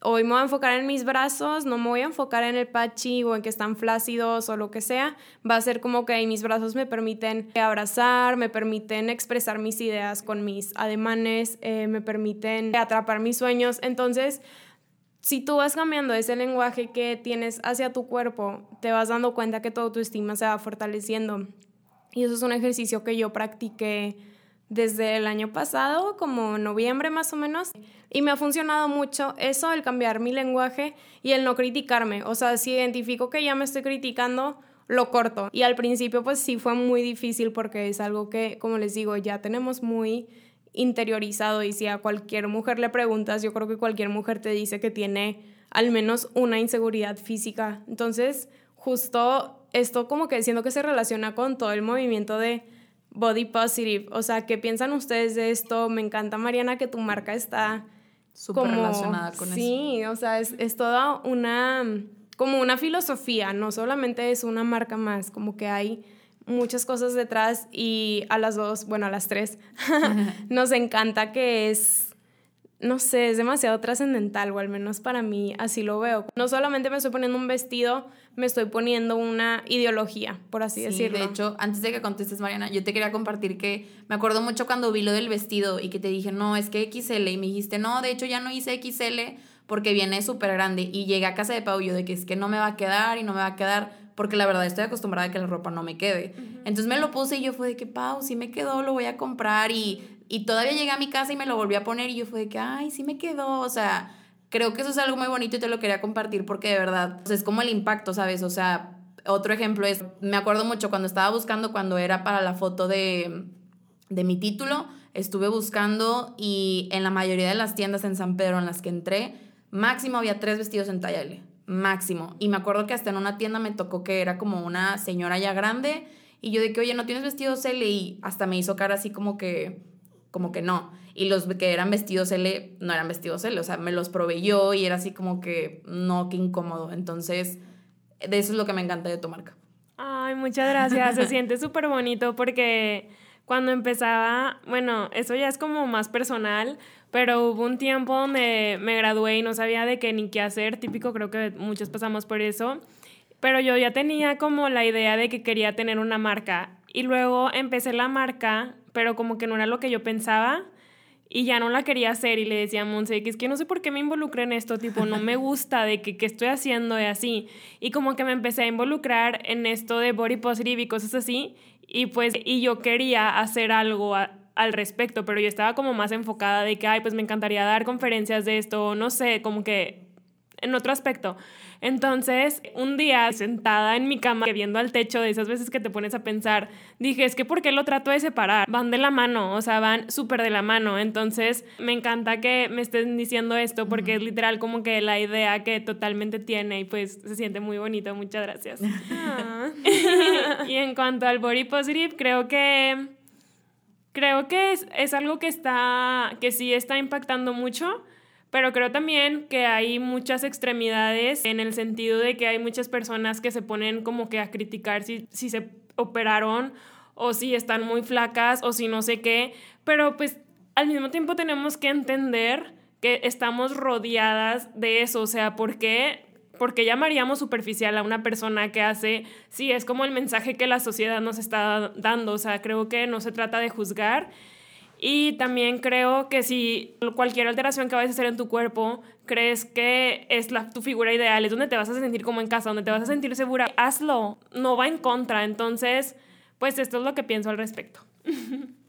hoy me voy a enfocar en mis brazos, no me voy a enfocar en el pachi o en que están flácidos o lo que sea. Va a ser como que mis brazos me permiten abrazar, me permiten expresar mis ideas con mis ademanes, eh, me permiten atrapar mis sueños. Entonces, si tú vas cambiando ese lenguaje que tienes hacia tu cuerpo, te vas dando cuenta que tu autoestima se va fortaleciendo. Y eso es un ejercicio que yo practiqué desde el año pasado, como noviembre más o menos, y me ha funcionado mucho eso, el cambiar mi lenguaje y el no criticarme. O sea, si identifico que ya me estoy criticando, lo corto. Y al principio pues sí fue muy difícil porque es algo que, como les digo, ya tenemos muy interiorizado y si a cualquier mujer le preguntas, yo creo que cualquier mujer te dice que tiene al menos una inseguridad física. Entonces, justo esto como que siento que se relaciona con todo el movimiento de body positive. O sea, ¿qué piensan ustedes de esto? Me encanta, Mariana, que tu marca está súper relacionada con eso. Sí, o sea, es, es toda una como una filosofía, no solamente es una marca más, como que hay muchas cosas detrás y a las dos, bueno, a las tres, nos encanta que es, no sé, es demasiado trascendental, o al menos para mí así lo veo. No solamente me estoy poniendo un vestido, me estoy poniendo una ideología, por así sí, decirlo. De hecho, antes de que contestes, Mariana, yo te quería compartir que me acuerdo mucho cuando vi lo del vestido y que te dije, no, es que XL, y me dijiste, no, de hecho ya no hice XL porque viene súper grande. Y llegué a casa de Pau yo de que es que no me va a quedar y no me va a quedar porque la verdad estoy acostumbrada a que la ropa no me quede. Entonces me lo puse y yo fue de que, Pau, sí me quedó, lo voy a comprar y, y todavía llegué a mi casa y me lo volví a poner y yo fue de que, ay, sí me quedó, o sea, creo que eso es algo muy bonito y te lo quería compartir porque de verdad es como el impacto, ¿sabes? O sea, otro ejemplo es, me acuerdo mucho cuando estaba buscando, cuando era para la foto de, de mi título, estuve buscando y en la mayoría de las tiendas en San Pedro en las que entré, máximo había tres vestidos en talla L máximo. Y me acuerdo que hasta en una tienda me tocó que era como una señora ya grande y yo de que, oye, ¿no tienes vestidos L? Y hasta me hizo cara así como que, como que no. Y los que eran vestidos L no eran vestidos L, o sea, me los probé yo y era así como que, no, qué incómodo. Entonces, de eso es lo que me encanta de tu marca. Ay, muchas gracias. Se siente súper bonito porque cuando empezaba, bueno, eso ya es como más personal, pero hubo un tiempo donde me gradué y no sabía de qué ni qué hacer, típico, creo que muchos pasamos por eso, pero yo ya tenía como la idea de que quería tener una marca y luego empecé la marca, pero como que no era lo que yo pensaba y ya no la quería hacer y le decía a Monse que es que no sé por qué me involucré en esto, tipo, no me gusta de que qué estoy haciendo y así. Y como que me empecé a involucrar en esto de body positive y cosas así y pues y yo quería hacer algo al respecto, pero yo estaba como más enfocada de que, ay, pues me encantaría dar conferencias de esto, no sé, como que en otro aspecto. Entonces, un día sentada en mi cama, viendo al techo, de esas veces que te pones a pensar, dije, es que ¿por qué lo trato de separar? Van de la mano, o sea, van súper de la mano. Entonces, me encanta que me estén diciendo esto porque es literal como que la idea que totalmente tiene y pues se siente muy bonito. Muchas gracias. Ah. y en cuanto al body positive, creo que... Creo que es, es algo que está, que sí está impactando mucho pero creo también que hay muchas extremidades en el sentido de que hay muchas personas que se ponen como que a criticar si, si se operaron o si están muy flacas o si no sé qué, pero pues al mismo tiempo tenemos que entender que estamos rodeadas de eso, o sea, ¿por qué? Porque llamaríamos superficial a una persona que hace, sí, es como el mensaje que la sociedad nos está dando, o sea, creo que no se trata de juzgar Y también creo que si cualquier alteración que vayas a hacer en tu cuerpo crees que es la, tu figura ideal, es donde te vas a sentir como en casa, donde te vas a sentir segura, hazlo, no va en contra. Entonces, pues esto es lo que pienso al respecto.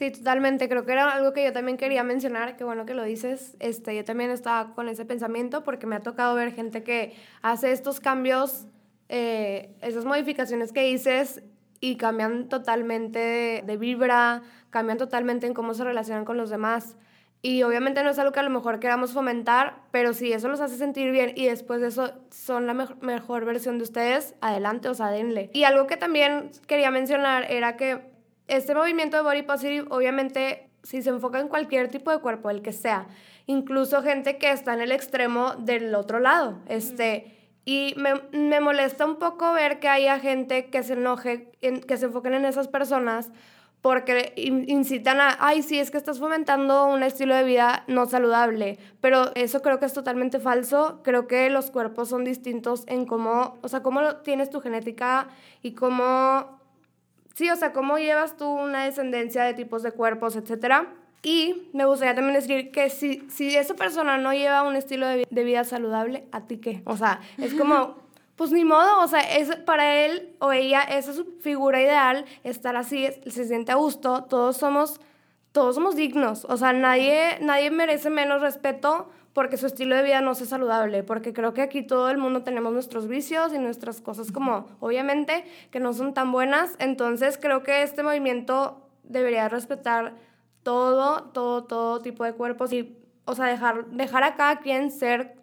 Sí, totalmente. Creo que era algo que yo también quería mencionar, qué bueno que lo dices. Este, yo también estaba con ese pensamiento porque me ha tocado ver gente que hace estos cambios, eh, esas modificaciones que dices y cambian totalmente de, vibra, cambian totalmente en cómo se relacionan con los demás. Y obviamente no es algo que a lo mejor queramos fomentar, pero si eso los hace sentir bien y después de eso son la mejor versión de ustedes, adelante, o sea, denle. Y algo que también quería mencionar era que este movimiento de body positive, obviamente, si se enfoca en cualquier tipo de cuerpo, el que sea, incluso gente que está en el extremo del otro lado, este... Y me, me, molesta un poco ver que haya gente que se enoje, que se enfoquen en esas personas porque incitan a, ay, sí, es que estás fomentando un estilo de vida no saludable, pero eso creo que es totalmente falso, creo que los cuerpos son distintos en cómo, o sea, cómo tienes tu genética y cómo Sí, o sea, cómo llevas tú una descendencia de tipos de cuerpos, etcétera. Y me gustaría también decir que si, si esa persona no lleva un estilo de, vida saludable, ¿a ti qué? O sea, es como, pues ni modo, o sea, es, para él o ella, esa es su figura ideal, estar así, se siente a gusto, todos somos, todos somos dignos, o sea, nadie, nadie merece menos respeto porque su estilo de vida no sea saludable, porque creo que aquí todo el mundo tenemos nuestros vicios y nuestras cosas como, obviamente, que no son tan buenas, entonces creo que este movimiento debería respetar todo, todo, todo tipo de cuerpos y, o sea, dejar, dejar a cada quien ser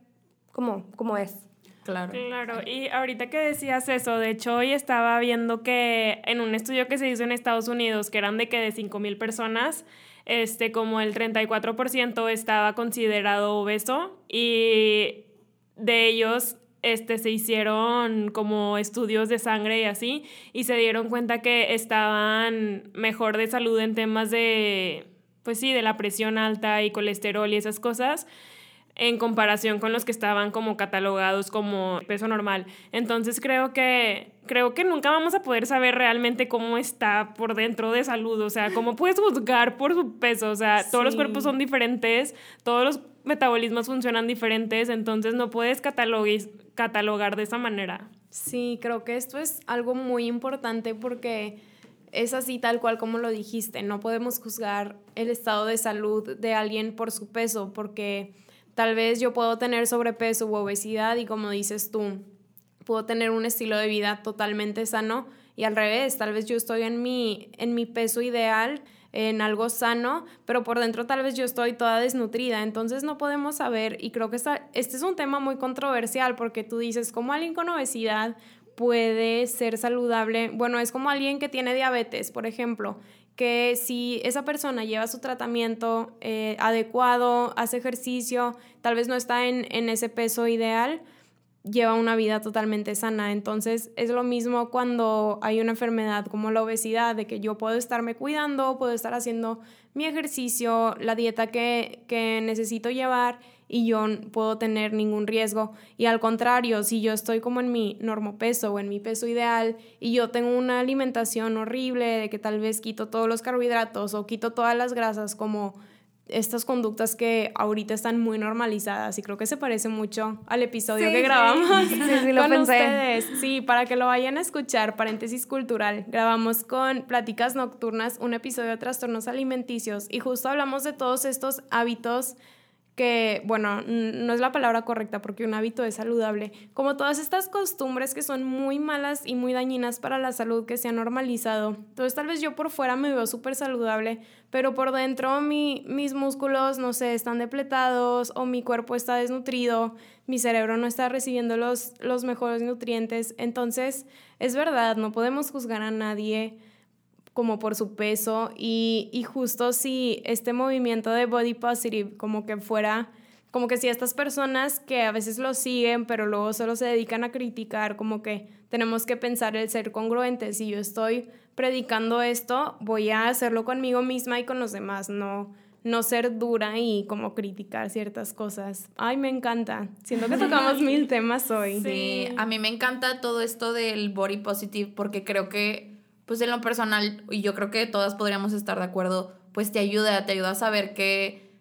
como, como es. Claro. Claro, y ahorita que decías eso, de hecho hoy estaba viendo que en un estudio que se hizo en Estados Unidos, que eran de que de 5 mil personas, este, como el 34% estaba considerado obeso y de ellos este, se hicieron como estudios de sangre y así, y se dieron cuenta que estaban mejor de salud en temas de, pues sí, de la presión alta y colesterol y esas cosas en comparación con los que estaban como catalogados como peso normal. Entonces creo que creo que nunca vamos a poder saber realmente cómo está por dentro de salud, o sea, cómo puedes juzgar por su peso, o sea, todos los cuerpos son diferentes, todos los metabolismos funcionan diferentes, entonces no puedes catalogar de esa manera. Sí, creo que esto es algo muy importante porque es así tal cual como lo dijiste, no podemos juzgar el estado de salud de alguien por su peso porque Tal vez yo puedo tener sobrepeso u obesidad y como dices tú, puedo tener un estilo de vida totalmente sano y al revés, tal vez yo estoy en mi, en mi peso ideal, en algo sano, pero por dentro tal vez yo estoy toda desnutrida, entonces no podemos saber y creo que este es un tema muy controversial porque tú dices, ¿cómo alguien con obesidad puede ser saludable? Bueno, es como alguien que tiene diabetes, por ejemplo, que si esa persona lleva su tratamiento eh, adecuado, hace ejercicio, tal vez no está en, en ese peso ideal, lleva una vida totalmente sana. Entonces es lo mismo cuando hay una enfermedad como la obesidad, de que yo puedo estarme cuidando, puedo estar haciendo mi ejercicio, la dieta que, que necesito llevar y yo no puedo tener ningún riesgo. Y al contrario, si yo estoy como en mi peso o en mi peso ideal y yo tengo una alimentación horrible de que tal vez quito todos los carbohidratos o quito todas las grasas como estas conductas que ahorita están muy normalizadas y creo que se parece mucho al episodio que grabamos con ustedes. Sí, para que lo vayan a escuchar, paréntesis cultural, grabamos con Pláticas Nocturnas un episodio de trastornos alimenticios y justo hablamos de todos estos hábitos que, bueno, no es la palabra correcta porque un hábito es saludable, como todas estas costumbres que son muy malas y muy dañinas para la salud que se han normalizado. Entonces tal vez yo por fuera me veo súper saludable, pero por dentro mi, mis músculos, no sé, están depletados o mi cuerpo está desnutrido, mi cerebro no está recibiendo los, los mejores nutrientes. Entonces, es verdad, no podemos juzgar a nadie como por su peso y, y justo si este movimiento de body positive como que fuera como que si estas personas que a veces lo siguen, pero luego solo se dedican a criticar, como que tenemos que pensar el ser congruentes. Si yo estoy predicando esto, voy a hacerlo conmigo misma y con los demás, no, no ser dura y como criticar ciertas cosas. Ay, me encanta. Siento que tocamos mil temas hoy. Sí, a mí me encanta todo esto del body positive porque creo que pues en lo personal, y yo creo que todas podríamos estar de acuerdo, pues te ayuda, te ayuda a saber que,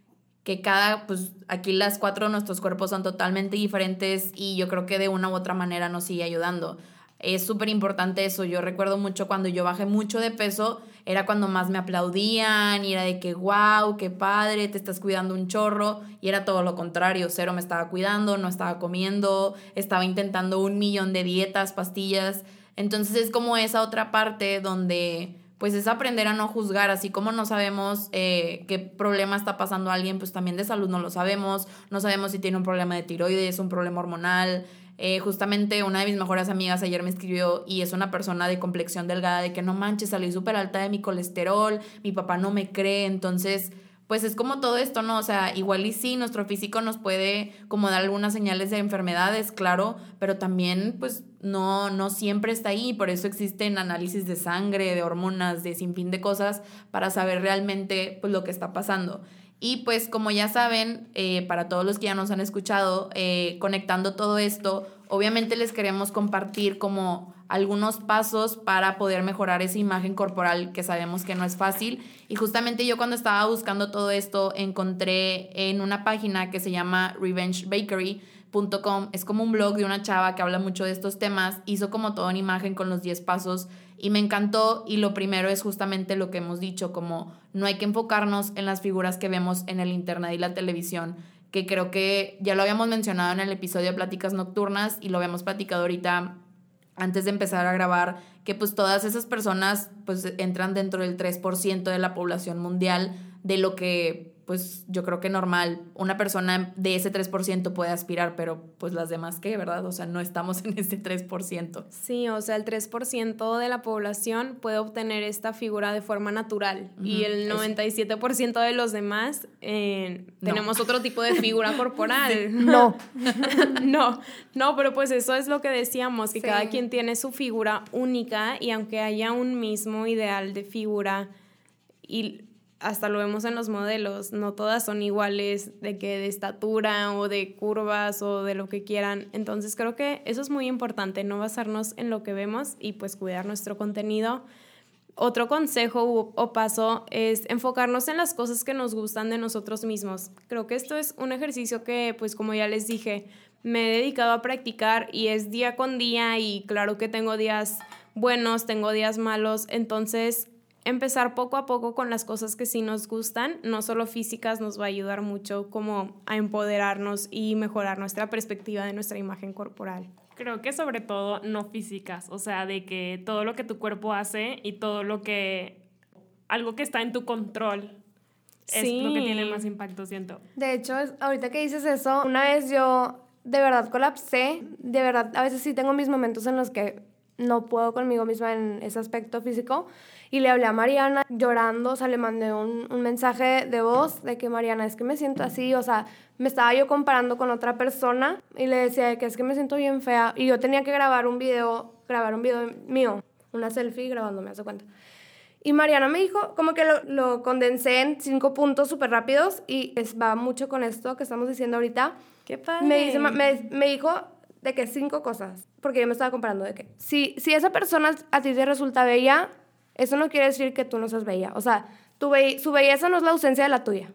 que cada, pues aquí las cuatro nuestros cuerpos son totalmente diferentes y yo creo que de una u otra manera nos sigue ayudando. Es súper importante eso. Yo recuerdo mucho cuando yo bajé mucho de peso, era cuando más me aplaudían y era de que, wow, qué padre, te estás cuidando un chorro. Y era todo lo contrario, cero me estaba cuidando, no estaba comiendo, estaba intentando un millón de dietas, pastillas. Entonces es como esa otra parte donde pues es aprender a no juzgar, así como no sabemos eh, qué problema está pasando a alguien, pues también de salud no lo sabemos, no sabemos si tiene un problema de tiroides, un problema hormonal, eh, justamente una de mis mejores amigas ayer me escribió y es una persona de complexión delgada, de que no manches, salí súper alta de mi colesterol, mi papá no me cree, entonces pues es como todo esto, ¿no? O sea, igual y sí, nuestro físico nos puede como dar algunas señales de enfermedades, claro, pero también pues no, no siempre está ahí, por eso existen análisis de sangre, de hormonas, de sinfín de cosas para saber realmente pues lo que está pasando. Y pues como ya saben, eh, para todos los que ya nos han escuchado, eh, conectando todo esto, obviamente les queremos compartir como algunos pasos para poder mejorar esa imagen corporal que sabemos que no es fácil. Y justamente yo cuando estaba buscando todo esto encontré en una página que se llama revengebakery.com, es como un blog de una chava que habla mucho de estos temas, hizo como toda una imagen con los 10 pasos y me encantó. Y lo primero es justamente lo que hemos dicho, como no hay que enfocarnos en las figuras que vemos en el internet y la televisión, que creo que ya lo habíamos mencionado en el episodio de Pláticas Nocturnas y lo habíamos platicado ahorita antes de empezar a grabar, que pues todas esas personas pues entran dentro del 3% de la población mundial de lo que pues yo creo que normal, una persona de ese 3% puede aspirar, pero pues las demás qué, ¿verdad? O sea, no estamos en ese 3%. Sí, o sea, el 3% de la población puede obtener esta figura de forma natural y el 97% de los demás eh, tenemos otro tipo de figura corporal. No. no, no, pero pues eso es lo que decíamos, que cada quien tiene su figura única y aunque haya un mismo ideal de figura y hasta lo vemos en los modelos, no todas son iguales de que de estatura o de curvas o de lo que quieran. Entonces creo que eso es muy importante, no basarnos en lo que vemos y pues cuidar nuestro contenido. Otro consejo o paso es enfocarnos en las cosas que nos gustan de nosotros mismos. Creo que esto es un ejercicio que pues como ya les dije, me he dedicado a practicar y es día con día y claro que tengo días buenos, tengo días malos, entonces empezar poco a poco con las cosas que sí nos gustan, no solo físicas, nos va a ayudar mucho como a empoderarnos y mejorar nuestra perspectiva de nuestra imagen corporal. Creo que sobre todo no físicas, o sea, de que todo lo que tu cuerpo hace y todo lo que, algo que está en tu control, es lo que tiene más impacto, siento. De hecho, ahorita que dices eso, una vez yo de verdad colapsé, de verdad, a veces sí tengo mis momentos en los que no puedo conmigo misma en ese aspecto físico, y le hablé a Mariana llorando, o sea, le mandé un, un, mensaje de voz de que Mariana, es que me siento así, o sea, me estaba yo comparando con otra persona y le decía que es que me siento bien fea y yo tenía que grabar un video, grabar un video mío, una selfie grabándome, hace cuenta. Y Mariana me dijo, como que lo, lo condensé en cinco puntos súper rápidos y es, va mucho con esto que estamos diciendo ahorita. Qué padre. Me, dice, me, me dijo de que cinco cosas, porque yo me estaba comparando de que si, si esa persona a ti te resulta bella, eso no quiere decir que tú no seas bella. O sea, tu su belleza no es la ausencia de la tuya.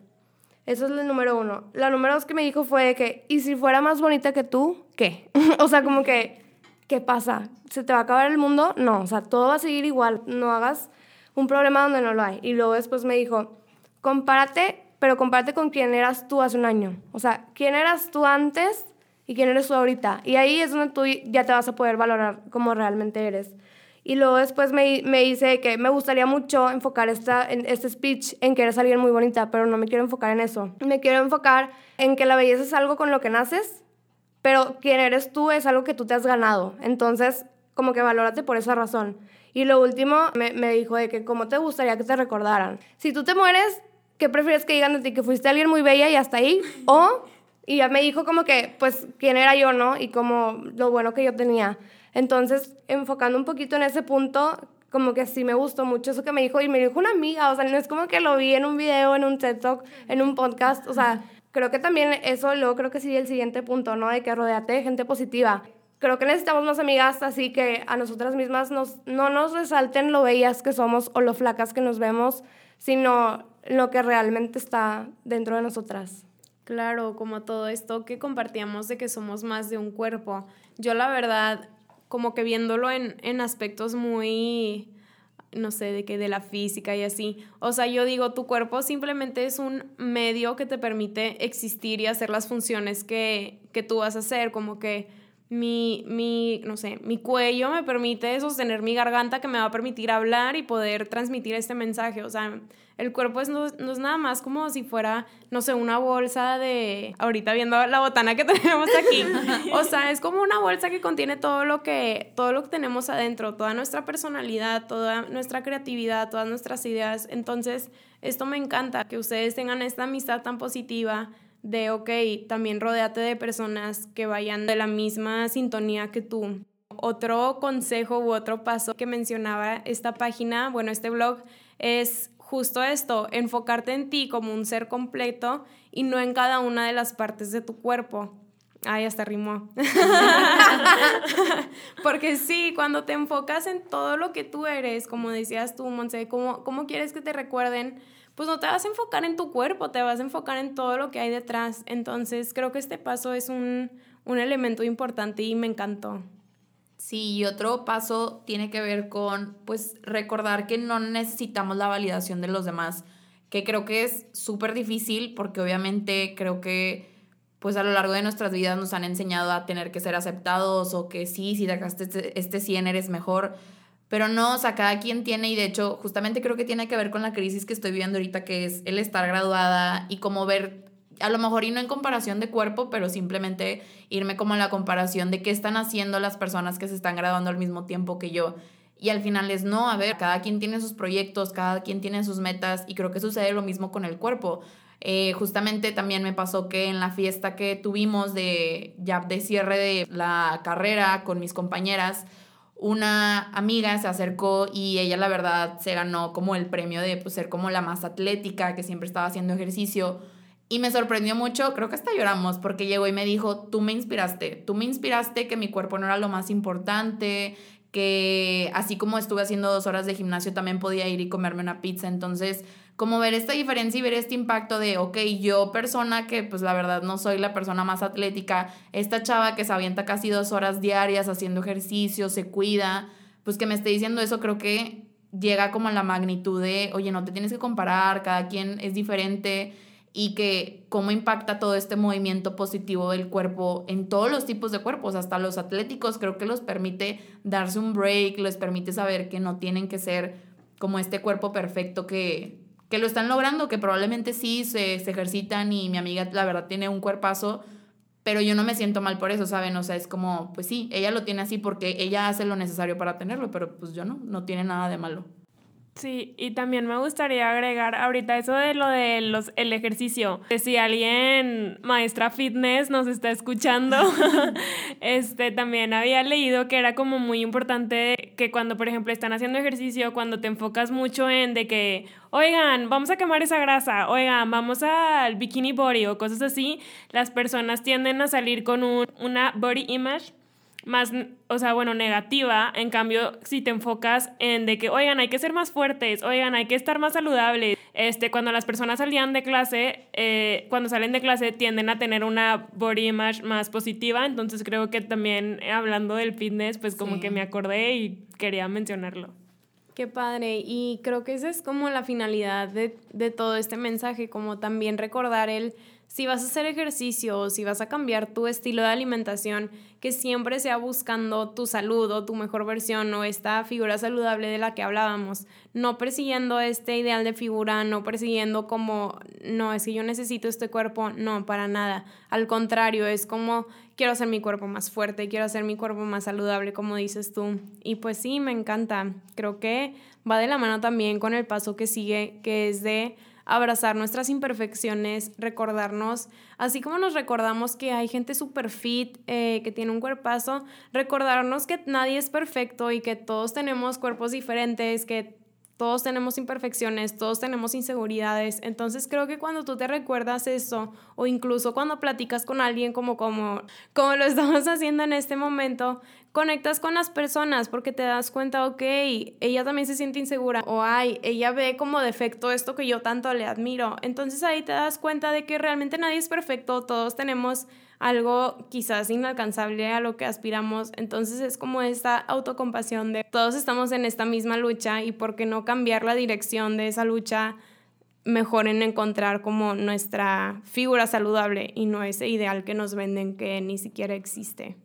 Eso es el número uno. La número dos que me dijo fue que, ¿y si fuera más bonita que tú? ¿Qué? o sea, como que, ¿qué pasa? ¿Se te va a acabar el mundo? No, o sea, todo va a seguir igual. No hagas un problema donde no lo hay. Y luego después me dijo, compárate, pero compárate con quién eras tú hace un año. O sea, quién eras tú antes y quién eres tú ahorita. Y ahí es donde tú ya te vas a poder valorar como realmente eres. Y luego después me, me dice que me gustaría mucho enfocar esta, en este speech en que eres alguien muy bonita, pero no me quiero enfocar en eso. Me quiero enfocar en que la belleza es algo con lo que naces, pero quien eres tú es algo que tú te has ganado. Entonces, como que valórate por esa razón. Y lo último me, me dijo de que cómo te gustaría que te recordaran. Si tú te mueres, ¿qué prefieres que digan de ti? ¿Que fuiste alguien muy bella y hasta ahí? O, y ya me dijo como que, pues, quién era yo, ¿no? Y como lo bueno que yo tenía. Entonces, enfocando un poquito en ese punto, como que sí me gustó mucho eso que me dijo y me dijo una amiga, o sea, no es como que lo vi en un video, en un TED Talk, en un podcast, o sea, creo que también eso, luego creo que sí el siguiente punto, ¿no? De que rodeate de gente positiva. Creo que necesitamos más amigas así que a nosotras mismas nos, no nos resalten lo bellas que somos o lo flacas que nos vemos, sino lo que realmente está dentro de nosotras. Claro, como todo esto que compartíamos de que somos más de un cuerpo. Yo la verdad, como que viéndolo en, en aspectos muy, no sé, de que de la física y así. O sea, yo digo, tu cuerpo simplemente es un medio que te permite existir y hacer las funciones que, que tú vas a hacer, como que mi, mi, no sé, mi cuello me permite sostener mi garganta que me va a permitir hablar y poder transmitir este mensaje. O sea, el cuerpo es, no, es nada más como si fuera, no sé, una bolsa de, ahorita viendo la botana que tenemos aquí. O sea, es como una bolsa que contiene todo lo que, todo lo que tenemos adentro, toda nuestra personalidad, toda nuestra creatividad, todas nuestras ideas. Entonces, esto me encanta, que ustedes tengan esta amistad tan positiva de, ok, también rodeate de personas que vayan de la misma sintonía que tú. Otro consejo u otro paso que mencionaba esta página, bueno, este blog, es justo esto, enfocarte en ti como un ser completo y no en cada una de las partes de tu cuerpo. Ay, hasta rimó. Porque sí, cuando te enfocas en todo lo que tú eres, como decías tú, Monse, ¿cómo, ¿cómo quieres que te recuerden? Pues no te vas a enfocar en tu cuerpo, te vas a enfocar en todo lo que hay detrás. Entonces creo que este paso es un, elemento importante y me encantó. Sí, y otro paso tiene que ver con, pues, recordar que no necesitamos la validación de los demás, que creo que es súper difícil porque obviamente creo que, pues, a lo largo de nuestras vidas nos han enseñado a tener que ser aceptados o que sí, si dejaste este, este 100 eres mejor, pero no, o sea, cada quien tiene, y de hecho, justamente creo que tiene que ver con la crisis que estoy viviendo ahorita, que es el estar graduada y como ver, a lo mejor y no en comparación de cuerpo, pero simplemente irme como en la comparación de qué están haciendo las personas que se están graduando al mismo tiempo que yo. Y al final es no, a ver, cada quien tiene sus proyectos, cada quien tiene sus metas, y creo que sucede lo mismo con el cuerpo. Eh, justamente también me pasó que en la fiesta que tuvimos de ya de cierre de la carrera con mis compañeras, una amiga se acercó y ella la verdad se ganó como el premio de pues, ser como la más atlética, que siempre estaba haciendo ejercicio. Y me sorprendió mucho, creo que hasta lloramos, porque llegó y me dijo, tú me inspiraste, tú me inspiraste que mi cuerpo no era lo más importante, que así como estuve haciendo dos horas de gimnasio, también podía ir y comerme una pizza. Entonces, como ver esta diferencia y ver este impacto de, ok, yo persona que pues la verdad no soy la persona más atlética, esta chava que se avienta casi dos horas diarias haciendo ejercicio, se cuida, pues que me esté diciendo eso creo que llega como a la magnitud de, oye, no te tienes que comparar, cada quien es diferente y que cómo impacta todo este movimiento positivo del cuerpo en todos los tipos de cuerpos, hasta los atléticos, creo que los permite darse un break, les permite saber que no tienen que ser como este cuerpo perfecto que que lo están logrando, que probablemente sí se, se, ejercitan y mi amiga la verdad tiene un cuerpazo, pero yo no me siento mal por eso, ¿saben? O sea, es como, pues sí, ella lo tiene así porque ella hace lo necesario para tenerlo, pero pues yo no, no tiene nada de malo. Sí, y también me gustaría agregar ahorita eso de lo de los, el ejercicio. Si alguien, maestra fitness, nos está escuchando, este, también había leído que era como muy importante que cuando, por ejemplo, están haciendo ejercicio, cuando te enfocas mucho en de que, oigan, vamos a quemar esa grasa, oigan, vamos al bikini body o cosas así, las personas tienden a salir con un, una body image más, o sea, bueno, negativa. En cambio, si te enfocas en de que, oigan, hay que ser más fuertes, oigan, hay que estar más saludables. Este, cuando las personas salían de clase, eh, cuando salen de clase tienden a tener una body image más positiva. Entonces creo que también eh, hablando del fitness, pues como que me acordé y quería mencionarlo. Qué padre. Y creo que esa es como la finalidad de, de todo este mensaje, como también recordar el si vas a hacer ejercicio si vas a cambiar tu estilo de alimentación, que siempre sea buscando tu salud o tu mejor versión o esta figura saludable de la que hablábamos, no persiguiendo este ideal de figura, no persiguiendo como, no, es que yo necesito este cuerpo, no, para nada. Al contrario, es como quiero hacer mi cuerpo más fuerte, quiero hacer mi cuerpo más saludable, como dices tú. Y pues sí, me encanta. Creo que va de la mano también con el paso que sigue, que es de abrazar nuestras imperfecciones, recordarnos, así como nos recordamos que hay gente super fit, eh, que tiene un cuerpazo, recordarnos que nadie es perfecto y que todos tenemos cuerpos diferentes, que todos tenemos imperfecciones, todos tenemos inseguridades. Entonces creo que cuando tú te recuerdas eso, o incluso cuando platicas con alguien como, como, como lo estamos haciendo en este momento, conectas con las personas porque te das cuenta, ok, ella también se siente insegura o ay, ella ve como defecto esto que yo tanto le admiro. Entonces ahí te das cuenta de que realmente nadie es perfecto, todos tenemos algo quizás inalcanzable a lo que aspiramos. Entonces es como esta autocompasión de todos estamos en esta misma lucha y por qué no cambiar la dirección de esa lucha mejor en encontrar como nuestra figura saludable y no ese ideal que nos venden que ni siquiera existe.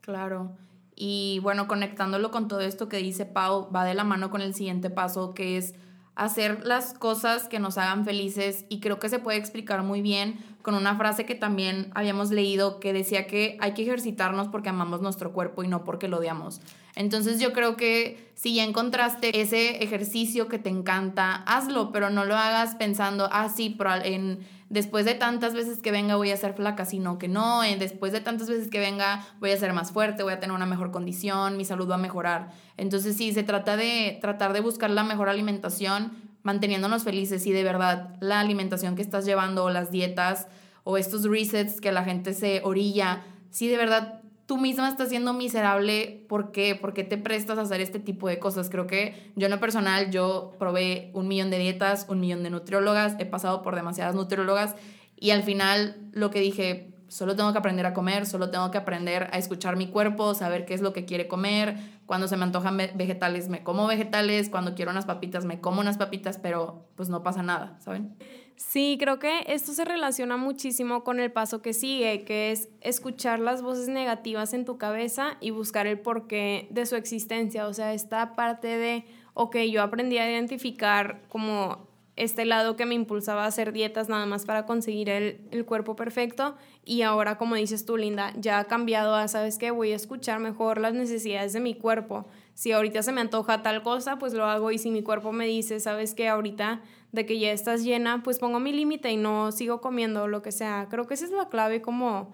Claro. Y bueno, conectándolo con todo esto que dice Pau, va de la mano con el siguiente paso, que es hacer las cosas que nos hagan felices y creo que se puede explicar muy bien con una frase que también habíamos leído que decía que hay que ejercitarnos porque amamos nuestro cuerpo y no porque lo odiamos. Entonces yo creo que si ya encontraste ese ejercicio que te encanta, hazlo, pero no lo hagas pensando, ah, sí, en después de tantas veces que venga voy a ser flaca, sino que no, eh, después de tantas veces que venga voy a ser más fuerte, voy a tener una mejor condición, mi salud va a mejorar. Entonces sí, se trata de tratar de buscar la mejor alimentación, manteniéndonos felices y de verdad la alimentación que estás llevando o las dietas o estos resets que la gente se orilla, si de verdad tú misma estás siendo miserable, ¿por qué? ¿Por qué te prestas a hacer este tipo de cosas? Creo que yo en lo personal, yo probé un millón de dietas, un millón de nutriólogas, he pasado por demasiadas nutriólogas y al final lo que dije, solo tengo que aprender a comer, solo tengo que aprender a escuchar mi cuerpo, saber qué es lo que quiere comer, cuando se me antojan vegetales me como vegetales, cuando quiero unas papitas me como unas papitas, pero pues no pasa nada, ¿saben? Sí, creo que esto se relaciona muchísimo con el paso que sigue, que es escuchar las voces negativas en tu cabeza y buscar el porqué de su existencia. O sea, esta parte de, ok, yo aprendí a identificar como este lado que me impulsaba a hacer dietas nada más para conseguir el, el, cuerpo perfecto y ahora como dices tú Linda ya ha cambiado a sabes que voy a escuchar mejor las necesidades de mi cuerpo. Si ahorita se me antoja tal cosa pues lo hago y si mi cuerpo me dice sabes que ahorita de que ya estás llena, pues pongo mi límite y no sigo comiendo lo que sea. Creo que esa es la clave como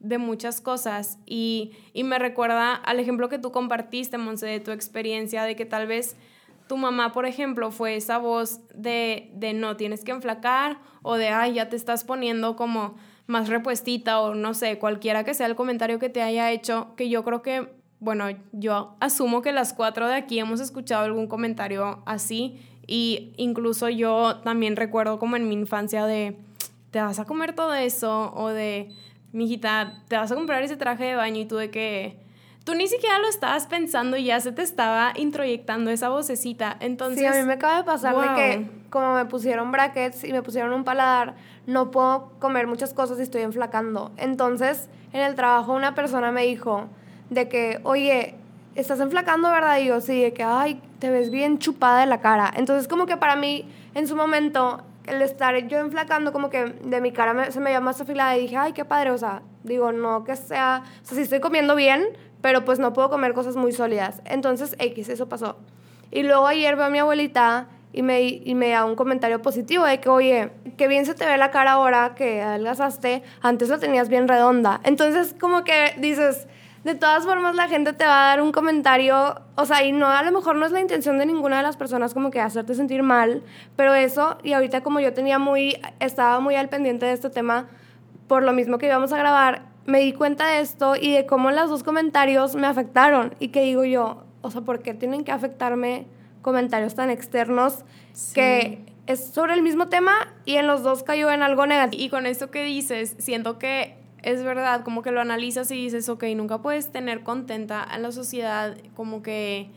de muchas cosas y, me recuerda al ejemplo que tú compartiste, Monse, de tu experiencia, de que tal vez tu mamá, por ejemplo, fue esa voz de, de no tienes que enflacar o de, ay, ya te estás poniendo como más repuestita o no sé, cualquiera que sea el comentario que te haya hecho, que yo creo que, bueno, yo asumo que las cuatro de aquí hemos escuchado algún comentario así y incluso yo también recuerdo como en mi infancia de, te vas a comer todo eso, o de, mijita, te vas a comprar ese traje de baño y tú de que, tú ni siquiera lo estabas pensando y ya se te estaba introyectando esa vocecita. Entonces, sí, a mí me acaba de pasar de que como me pusieron brackets y me pusieron un paladar, no puedo comer muchas cosas y estoy enflacando. Entonces, en el trabajo una persona me dijo de que, oye, estás enflacando, ¿verdad? Y yo, sí, de que, ay, te ves bien chupada de la cara. Entonces, como que para mí, en su momento, el estar yo enflacando, como que de mi cara se me veía más afilada y dije, ay, qué padre, o sea, digo, no que sea, o sea, sí estoy comiendo bien, pero pues no puedo comer cosas muy sólidas. Entonces, X, eso pasó. Y luego ayer veo a mi abuelita y me, y me da un comentario positivo de que, oye, qué bien se te ve la cara ahora que adelgazaste, antes la tenías bien redonda. Entonces, como que dices, de todas formas la gente te va a dar un comentario, o sea, y no, a lo mejor no es la intención de ninguna de las personas como que hacerte sentir mal, pero eso, y ahorita como yo tenía muy, estaba muy al pendiente de este tema, por lo mismo que íbamos a grabar, me di cuenta de esto y de cómo los dos comentarios me afectaron y que digo yo, o sea, ¿por qué tienen que afectarme comentarios tan externos que es sobre el mismo tema y en los dos cayó en algo negativo? Y con esto que dices, siento que es verdad, como que lo analizas y dices, ok, nunca puedes tener contenta a la sociedad, como que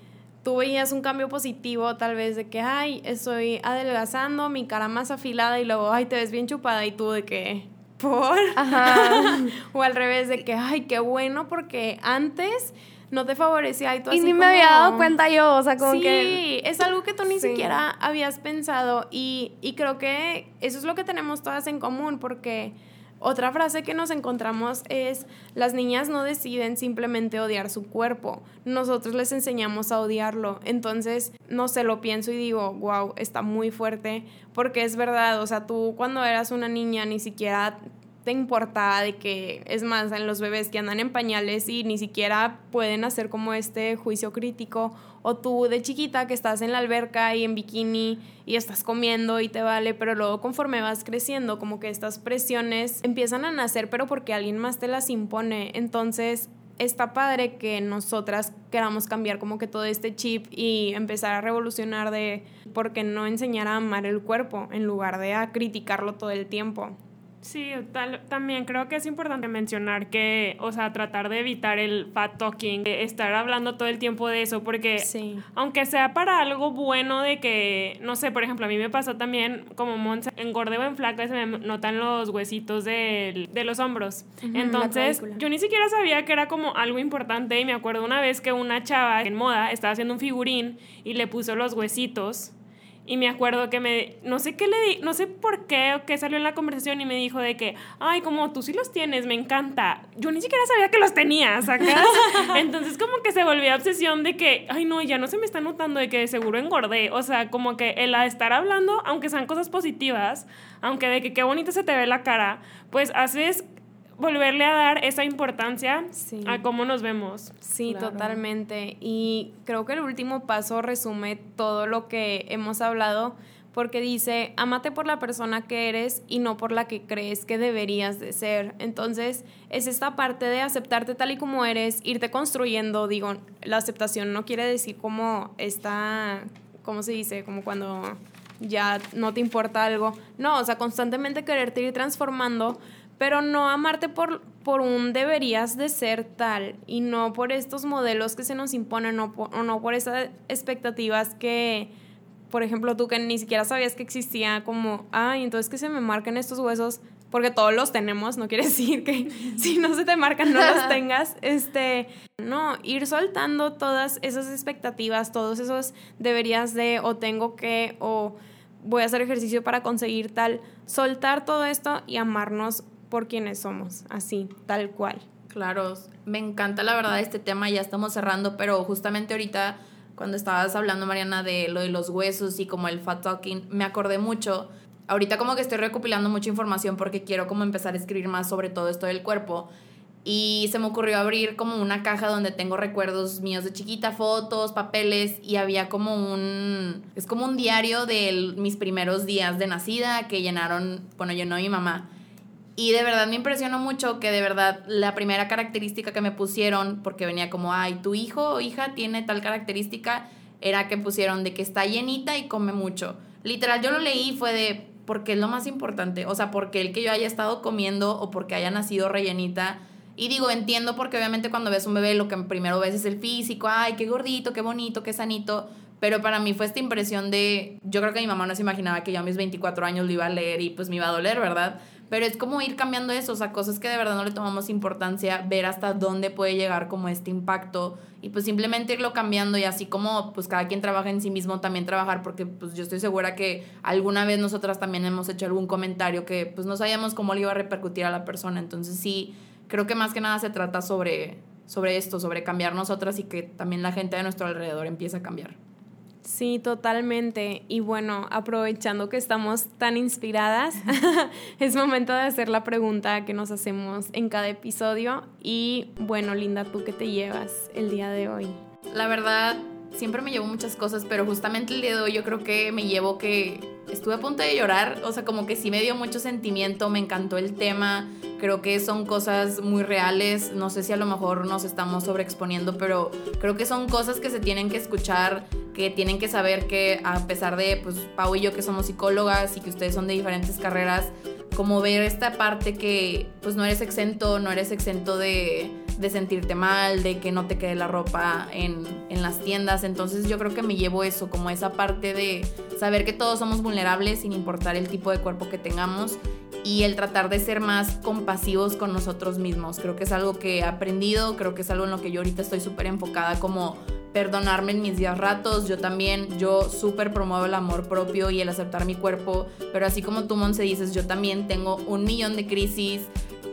tú veías un cambio positivo tal vez de que, ay, estoy adelgazando, mi cara más afilada y luego, ay, te ves bien chupada y tú de que, por. Ajá. o al revés de que, ay, qué bueno porque antes no te favorecía y tú y ni me había dado cuenta yo, o sea, como sí, que... es algo que tú ni siquiera habías pensado y, y creo que eso es lo que tenemos todas en común porque otra frase que nos encontramos es, las niñas no deciden simplemente odiar su cuerpo, nosotros les enseñamos a odiarlo. Entonces, no sé, lo pienso y digo, wow, está muy fuerte, porque es verdad, o sea, tú cuando eras una niña ni siquiera te importaba de que, es más, en los bebés que andan en pañales y ni siquiera pueden hacer como este juicio crítico, o tú de chiquita que estás en la alberca y en bikini y estás comiendo y te vale, pero luego conforme vas creciendo, como que estas presiones empiezan a nacer, pero porque alguien más te las impone. Entonces, está padre que nosotras queramos cambiar como que todo este chip y empezar a revolucionar de por qué no enseñar a amar el cuerpo en lugar de a criticarlo todo el tiempo. Sí, tal, también creo que es importante mencionar que, o sea, tratar de evitar el fat talking, estar hablando todo el tiempo de eso, porque aunque sea para algo bueno de que, no sé, por ejemplo, a mí me pasó también como Monza, engordé o en flaca se me notan los huesitos de, de los hombros. Entonces, yo ni siquiera sabía que era como algo importante y me acuerdo una vez que una chava en moda estaba haciendo un figurín y le puso los huesitos y me acuerdo que me, no sé qué le di, no sé por qué o qué salió en la conversación y me dijo de que, ay, como tú sí los tienes, me encanta. Yo ni siquiera sabía que los tenía, ¿sacas? Entonces como que se volvió obsesión de que, ay, no, ya no se me está notando de que de seguro engordé. O sea, como que el estar hablando, aunque sean cosas positivas, aunque de que qué bonita se te ve la cara, pues haces volverle a dar esa importancia a cómo nos vemos. Sí, totalmente. Y creo que el último paso resume todo lo que hemos hablado porque dice, amate por la persona que eres y no por la que crees que deberías de ser. Entonces, es esta parte de aceptarte tal y como eres, irte construyendo, digo, la aceptación no quiere decir como está, ¿cómo se dice? Como cuando ya no te importa algo. No, o sea, constantemente quererte ir transformando, pero no amarte por, por un deberías de ser tal y no por estos modelos que se nos imponen o, o no por esas expectativas que, por ejemplo, tú que ni siquiera sabías que existía como, ay, entonces que se me marquen estos huesos, porque todos los tenemos, no quiere decir que si no se te marcan no los tengas, este, no, ir soltando todas esas expectativas, todos esos deberías de o tengo que o voy a hacer ejercicio para conseguir tal, soltar todo esto y amarnos por quienes somos, así, tal cual. Claro, me encanta la verdad este tema, ya estamos cerrando, pero justamente ahorita cuando estabas hablando, Mariana, de lo de los huesos y como el fat talking, me acordé mucho. Ahorita como que estoy recopilando mucha información porque quiero como empezar a escribir más sobre todo esto del cuerpo. Y se me ocurrió abrir como una caja donde tengo recuerdos míos de chiquita, fotos, papeles y había como un... Es como un diario de mis primeros días de nacida que llenaron, bueno, llenó mi mamá. Y de verdad me impresionó mucho que de verdad la primera característica que me pusieron, porque venía como, ay, tu hijo o hija tiene tal característica, era que pusieron de que está llenita y come mucho. Literal, yo lo leí y fue de, porque es lo más importante. O sea, porque el que yo haya estado comiendo o porque haya nacido rellenita. Y digo, entiendo porque obviamente cuando ves un bebé lo que primero ves es el físico, ay, qué gordito, qué bonito, qué sanito. Pero para mí fue esta impresión de, yo creo que mi mamá no se imaginaba que yo a mis 24 años lo iba a leer y pues me iba a doler, ¿verdad? Pero es como ir cambiando eso, o sea, cosas que de verdad no le tomamos importancia, ver hasta dónde puede llegar como este impacto y pues simplemente irlo cambiando y así como pues cada quien trabaja en sí mismo, también trabajar porque pues yo estoy segura que alguna vez nosotras también hemos hecho algún comentario que pues no sabíamos cómo le iba a repercutir a la persona. Entonces sí, creo que más que nada se trata sobre, sobre esto, sobre cambiar nosotras y que también la gente de nuestro alrededor empiece a cambiar. Sí, totalmente. Y bueno, aprovechando que estamos tan inspiradas, es momento de hacer la pregunta que nos hacemos en cada episodio. Y bueno, Linda, ¿tú qué te llevas el día de hoy? La verdad, siempre me llevo muchas cosas, pero justamente el día de hoy yo creo que me llevo que estuve a punto de llorar, o sea, como que sí me dio mucho sentimiento, me encantó el tema, creo que son cosas muy reales, no sé si a lo mejor nos estamos sobreexponiendo, pero creo que son cosas que se tienen que escuchar, que tienen que saber que a pesar de, pues, Pau y yo que somos psicólogas y que ustedes son de diferentes carreras, como ver esta parte que pues no eres exento, no eres exento de, de sentirte mal, de que no te quede la ropa en, en, las tiendas. Entonces yo creo que me llevo eso, como esa parte de saber que todos somos vulnerables sin importar el tipo de cuerpo que tengamos y el tratar de ser más compasivos con nosotros mismos. Creo que es algo que he aprendido, creo que es algo en lo que yo ahorita estoy súper enfocada como perdonarme en mis días ratos. Yo también, yo súper promuevo el amor propio y el aceptar mi cuerpo, pero así como tú, Monse, dices, yo también tengo un millón de crisis.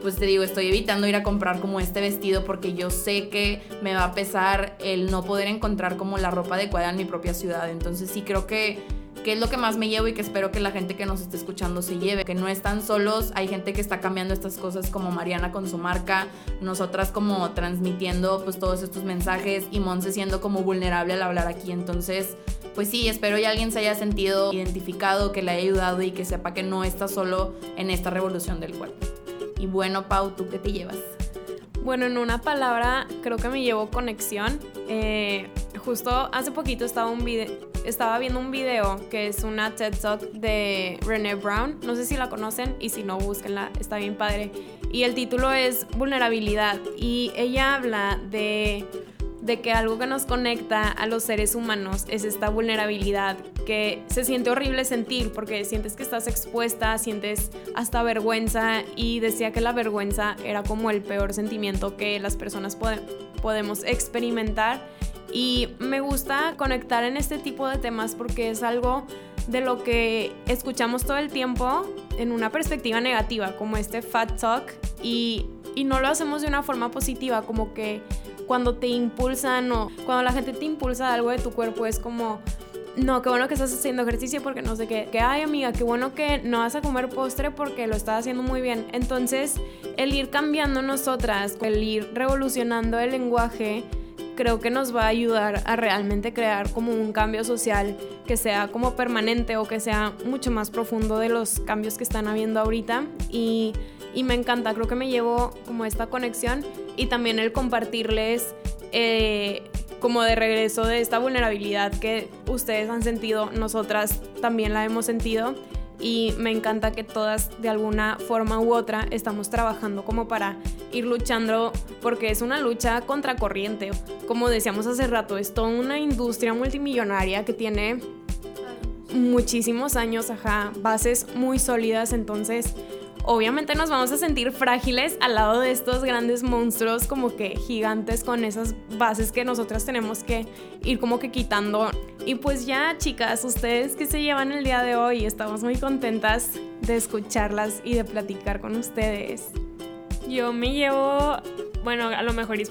Pues te digo, estoy evitando ir a comprar como este vestido porque yo sé que me va a pesar el no poder encontrar como la ropa adecuada en mi propia ciudad. Entonces sí creo que que es lo que más me llevo y que espero que la gente que nos esté escuchando se lleve, que no están solos, hay gente que está cambiando estas cosas como Mariana con su marca, nosotras como transmitiendo pues todos estos mensajes y Monse siendo como vulnerable al hablar aquí, entonces pues sí, espero ya alguien se haya sentido identificado, que le haya ayudado y que sepa que no está solo en esta revolución del cuerpo. Y bueno, Pau, ¿tú qué te llevas? Bueno, en una palabra creo que me llevo conexión. Eh, justo hace poquito estaba, un estaba viendo un video que es una TED Talk de René Brown. No sé si la conocen y si no, búsquenla, está bien padre. Y el título es Vulnerabilidad y ella habla de de que algo que nos conecta a los seres humanos es esta vulnerabilidad que se siente horrible sentir porque sientes que estás expuesta, sientes hasta vergüenza y decía que la vergüenza era como el peor sentimiento que las personas podemos experimentar. Y me gusta conectar en este tipo de temas porque es algo de lo que escuchamos todo el tiempo en una perspectiva negativa, como este fat talk, y, y no lo hacemos de una forma positiva, como que cuando te impulsan o cuando la gente te impulsa algo de tu cuerpo es como no, qué bueno que estás haciendo ejercicio porque no sé qué. Que, ay, amiga, qué bueno que no vas a comer postre porque lo estás haciendo muy bien. Entonces, el ir cambiando nosotras, el ir revolucionando el lenguaje, creo que nos va a ayudar a realmente crear como un cambio social que sea como permanente o que sea mucho más profundo de los cambios que están habiendo ahorita. Y, y me encanta, creo que me llevo como esta conexión y también el compartirles eh, como de regreso de esta vulnerabilidad que ustedes han sentido, nosotras también la hemos sentido y me encanta que todas de alguna forma u otra estamos trabajando como para ir luchando porque es una lucha contracorriente. Como decíamos hace rato, es toda una industria multimillonaria que tiene muchísimos años, ajá, bases muy sólidas, entonces obviamente nos vamos a sentir frágiles al lado de estos grandes monstruos como que gigantes con esas bases que nosotras tenemos que ir como que quitando. Y pues ya chicas, ustedes que se llevan el día de hoy, estamos muy contentas de escucharlas y de platicar con ustedes. Yo me llevo, bueno, a lo mejor es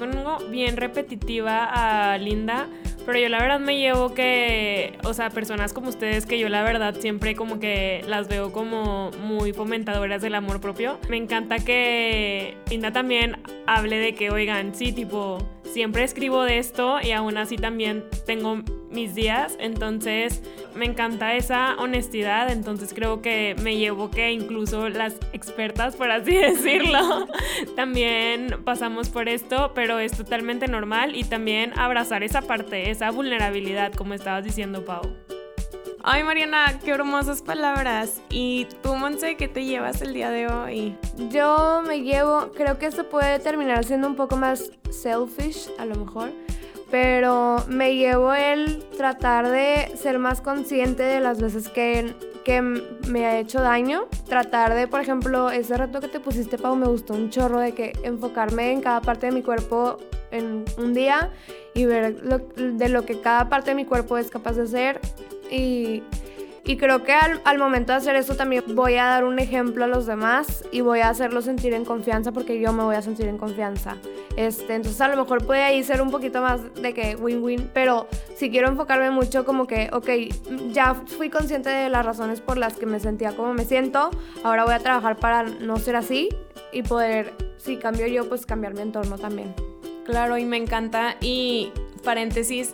bien repetitiva a Linda pero yo la verdad me llevo que, o sea, personas como ustedes que yo la verdad siempre como que las veo como muy fomentadoras del amor propio. Me encanta que Linda también hable de que, oigan, sí, tipo, siempre escribo de esto y aún así también tengo mis días, entonces me encanta esa honestidad, entonces creo que me llevo que incluso las expertas, por así decirlo, también pasamos por esto, pero es totalmente normal y también abrazar esa parte, esa vulnerabilidad, como estabas diciendo, Pau. Ay, Mariana, qué hermosas palabras. ¿Y tú, Monse, qué te llevas el día de hoy? Yo me llevo, creo que esto puede terminar siendo un poco más selfish, a lo mejor pero me llevo el tratar de ser más consciente de las veces que, que me ha hecho daño. Tratar de, por ejemplo, ese reto que te pusiste, Pau, me gustó un chorro de que enfocarme en cada parte de mi cuerpo en un día y ver de lo que cada parte de mi cuerpo es capaz de hacer y y creo que al, momento de hacer eso también voy a dar un ejemplo a los demás y voy a hacerlos sentir en confianza porque yo me voy a sentir en confianza. Este, entonces a lo mejor puede ahí ser un poquito más de que win-win, pero si quiero enfocarme mucho como que, ok, ya fui consciente de las razones por las que me sentía como me siento, ahora voy a trabajar para no ser así y poder, si cambio yo, pues cambiar mi entorno también. Claro, y me encanta. Y paréntesis,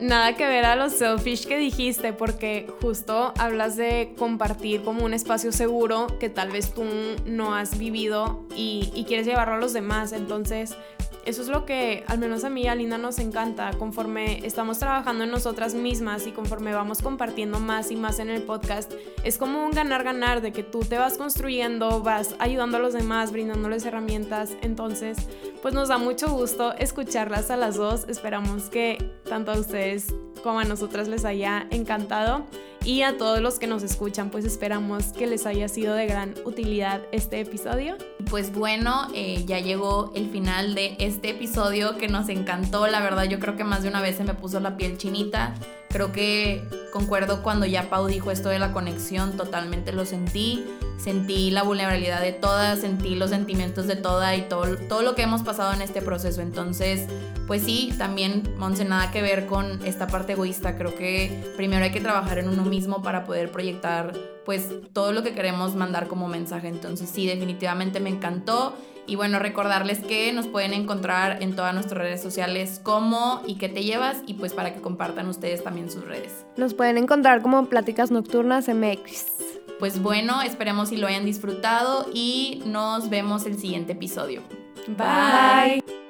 nada que ver a los selfish que dijiste, porque justo hablas de compartir como un espacio seguro que tal vez tú no has vivido y, y quieres llevarlo a los demás. Entonces, eso es lo que al menos a mí a Linda nos encanta. Conforme estamos trabajando en nosotras mismas y conforme vamos compartiendo más y más en el podcast, es como un ganar-ganar de que tú te vas construyendo, vas ayudando a los demás, brindándoles herramientas. Entonces, pues nos da mucho gusto escucharlas a las dos. Esperamos que tanto a ustedes como a nosotras les haya encantado y a todos los que nos escuchan, pues esperamos que les haya sido de gran utilidad este episodio. Pues bueno, eh, ya llegó el final de este episodio que nos encantó, la verdad yo creo que más de una vez se me puso la piel chinita Creo que concuerdo cuando ya Pau dijo esto de la conexión, totalmente lo sentí. Sentí la vulnerabilidad de todas, sentí los sentimientos de toda y todo, todo lo que hemos pasado en este proceso. Entonces, pues sí, también, Monse, nada que ver con esta parte egoísta. Creo que primero hay que trabajar en uno mismo para poder proyectar pues todo lo que queremos mandar como mensaje. Entonces sí, definitivamente me encantó. Y bueno, recordarles que nos pueden encontrar en todas nuestras redes sociales como y qué te llevas y pues para que compartan ustedes también sus redes. Nos pueden encontrar como Pláticas Nocturnas MX. Pues bueno, esperemos si lo hayan disfrutado y nos vemos el siguiente episodio. Bye.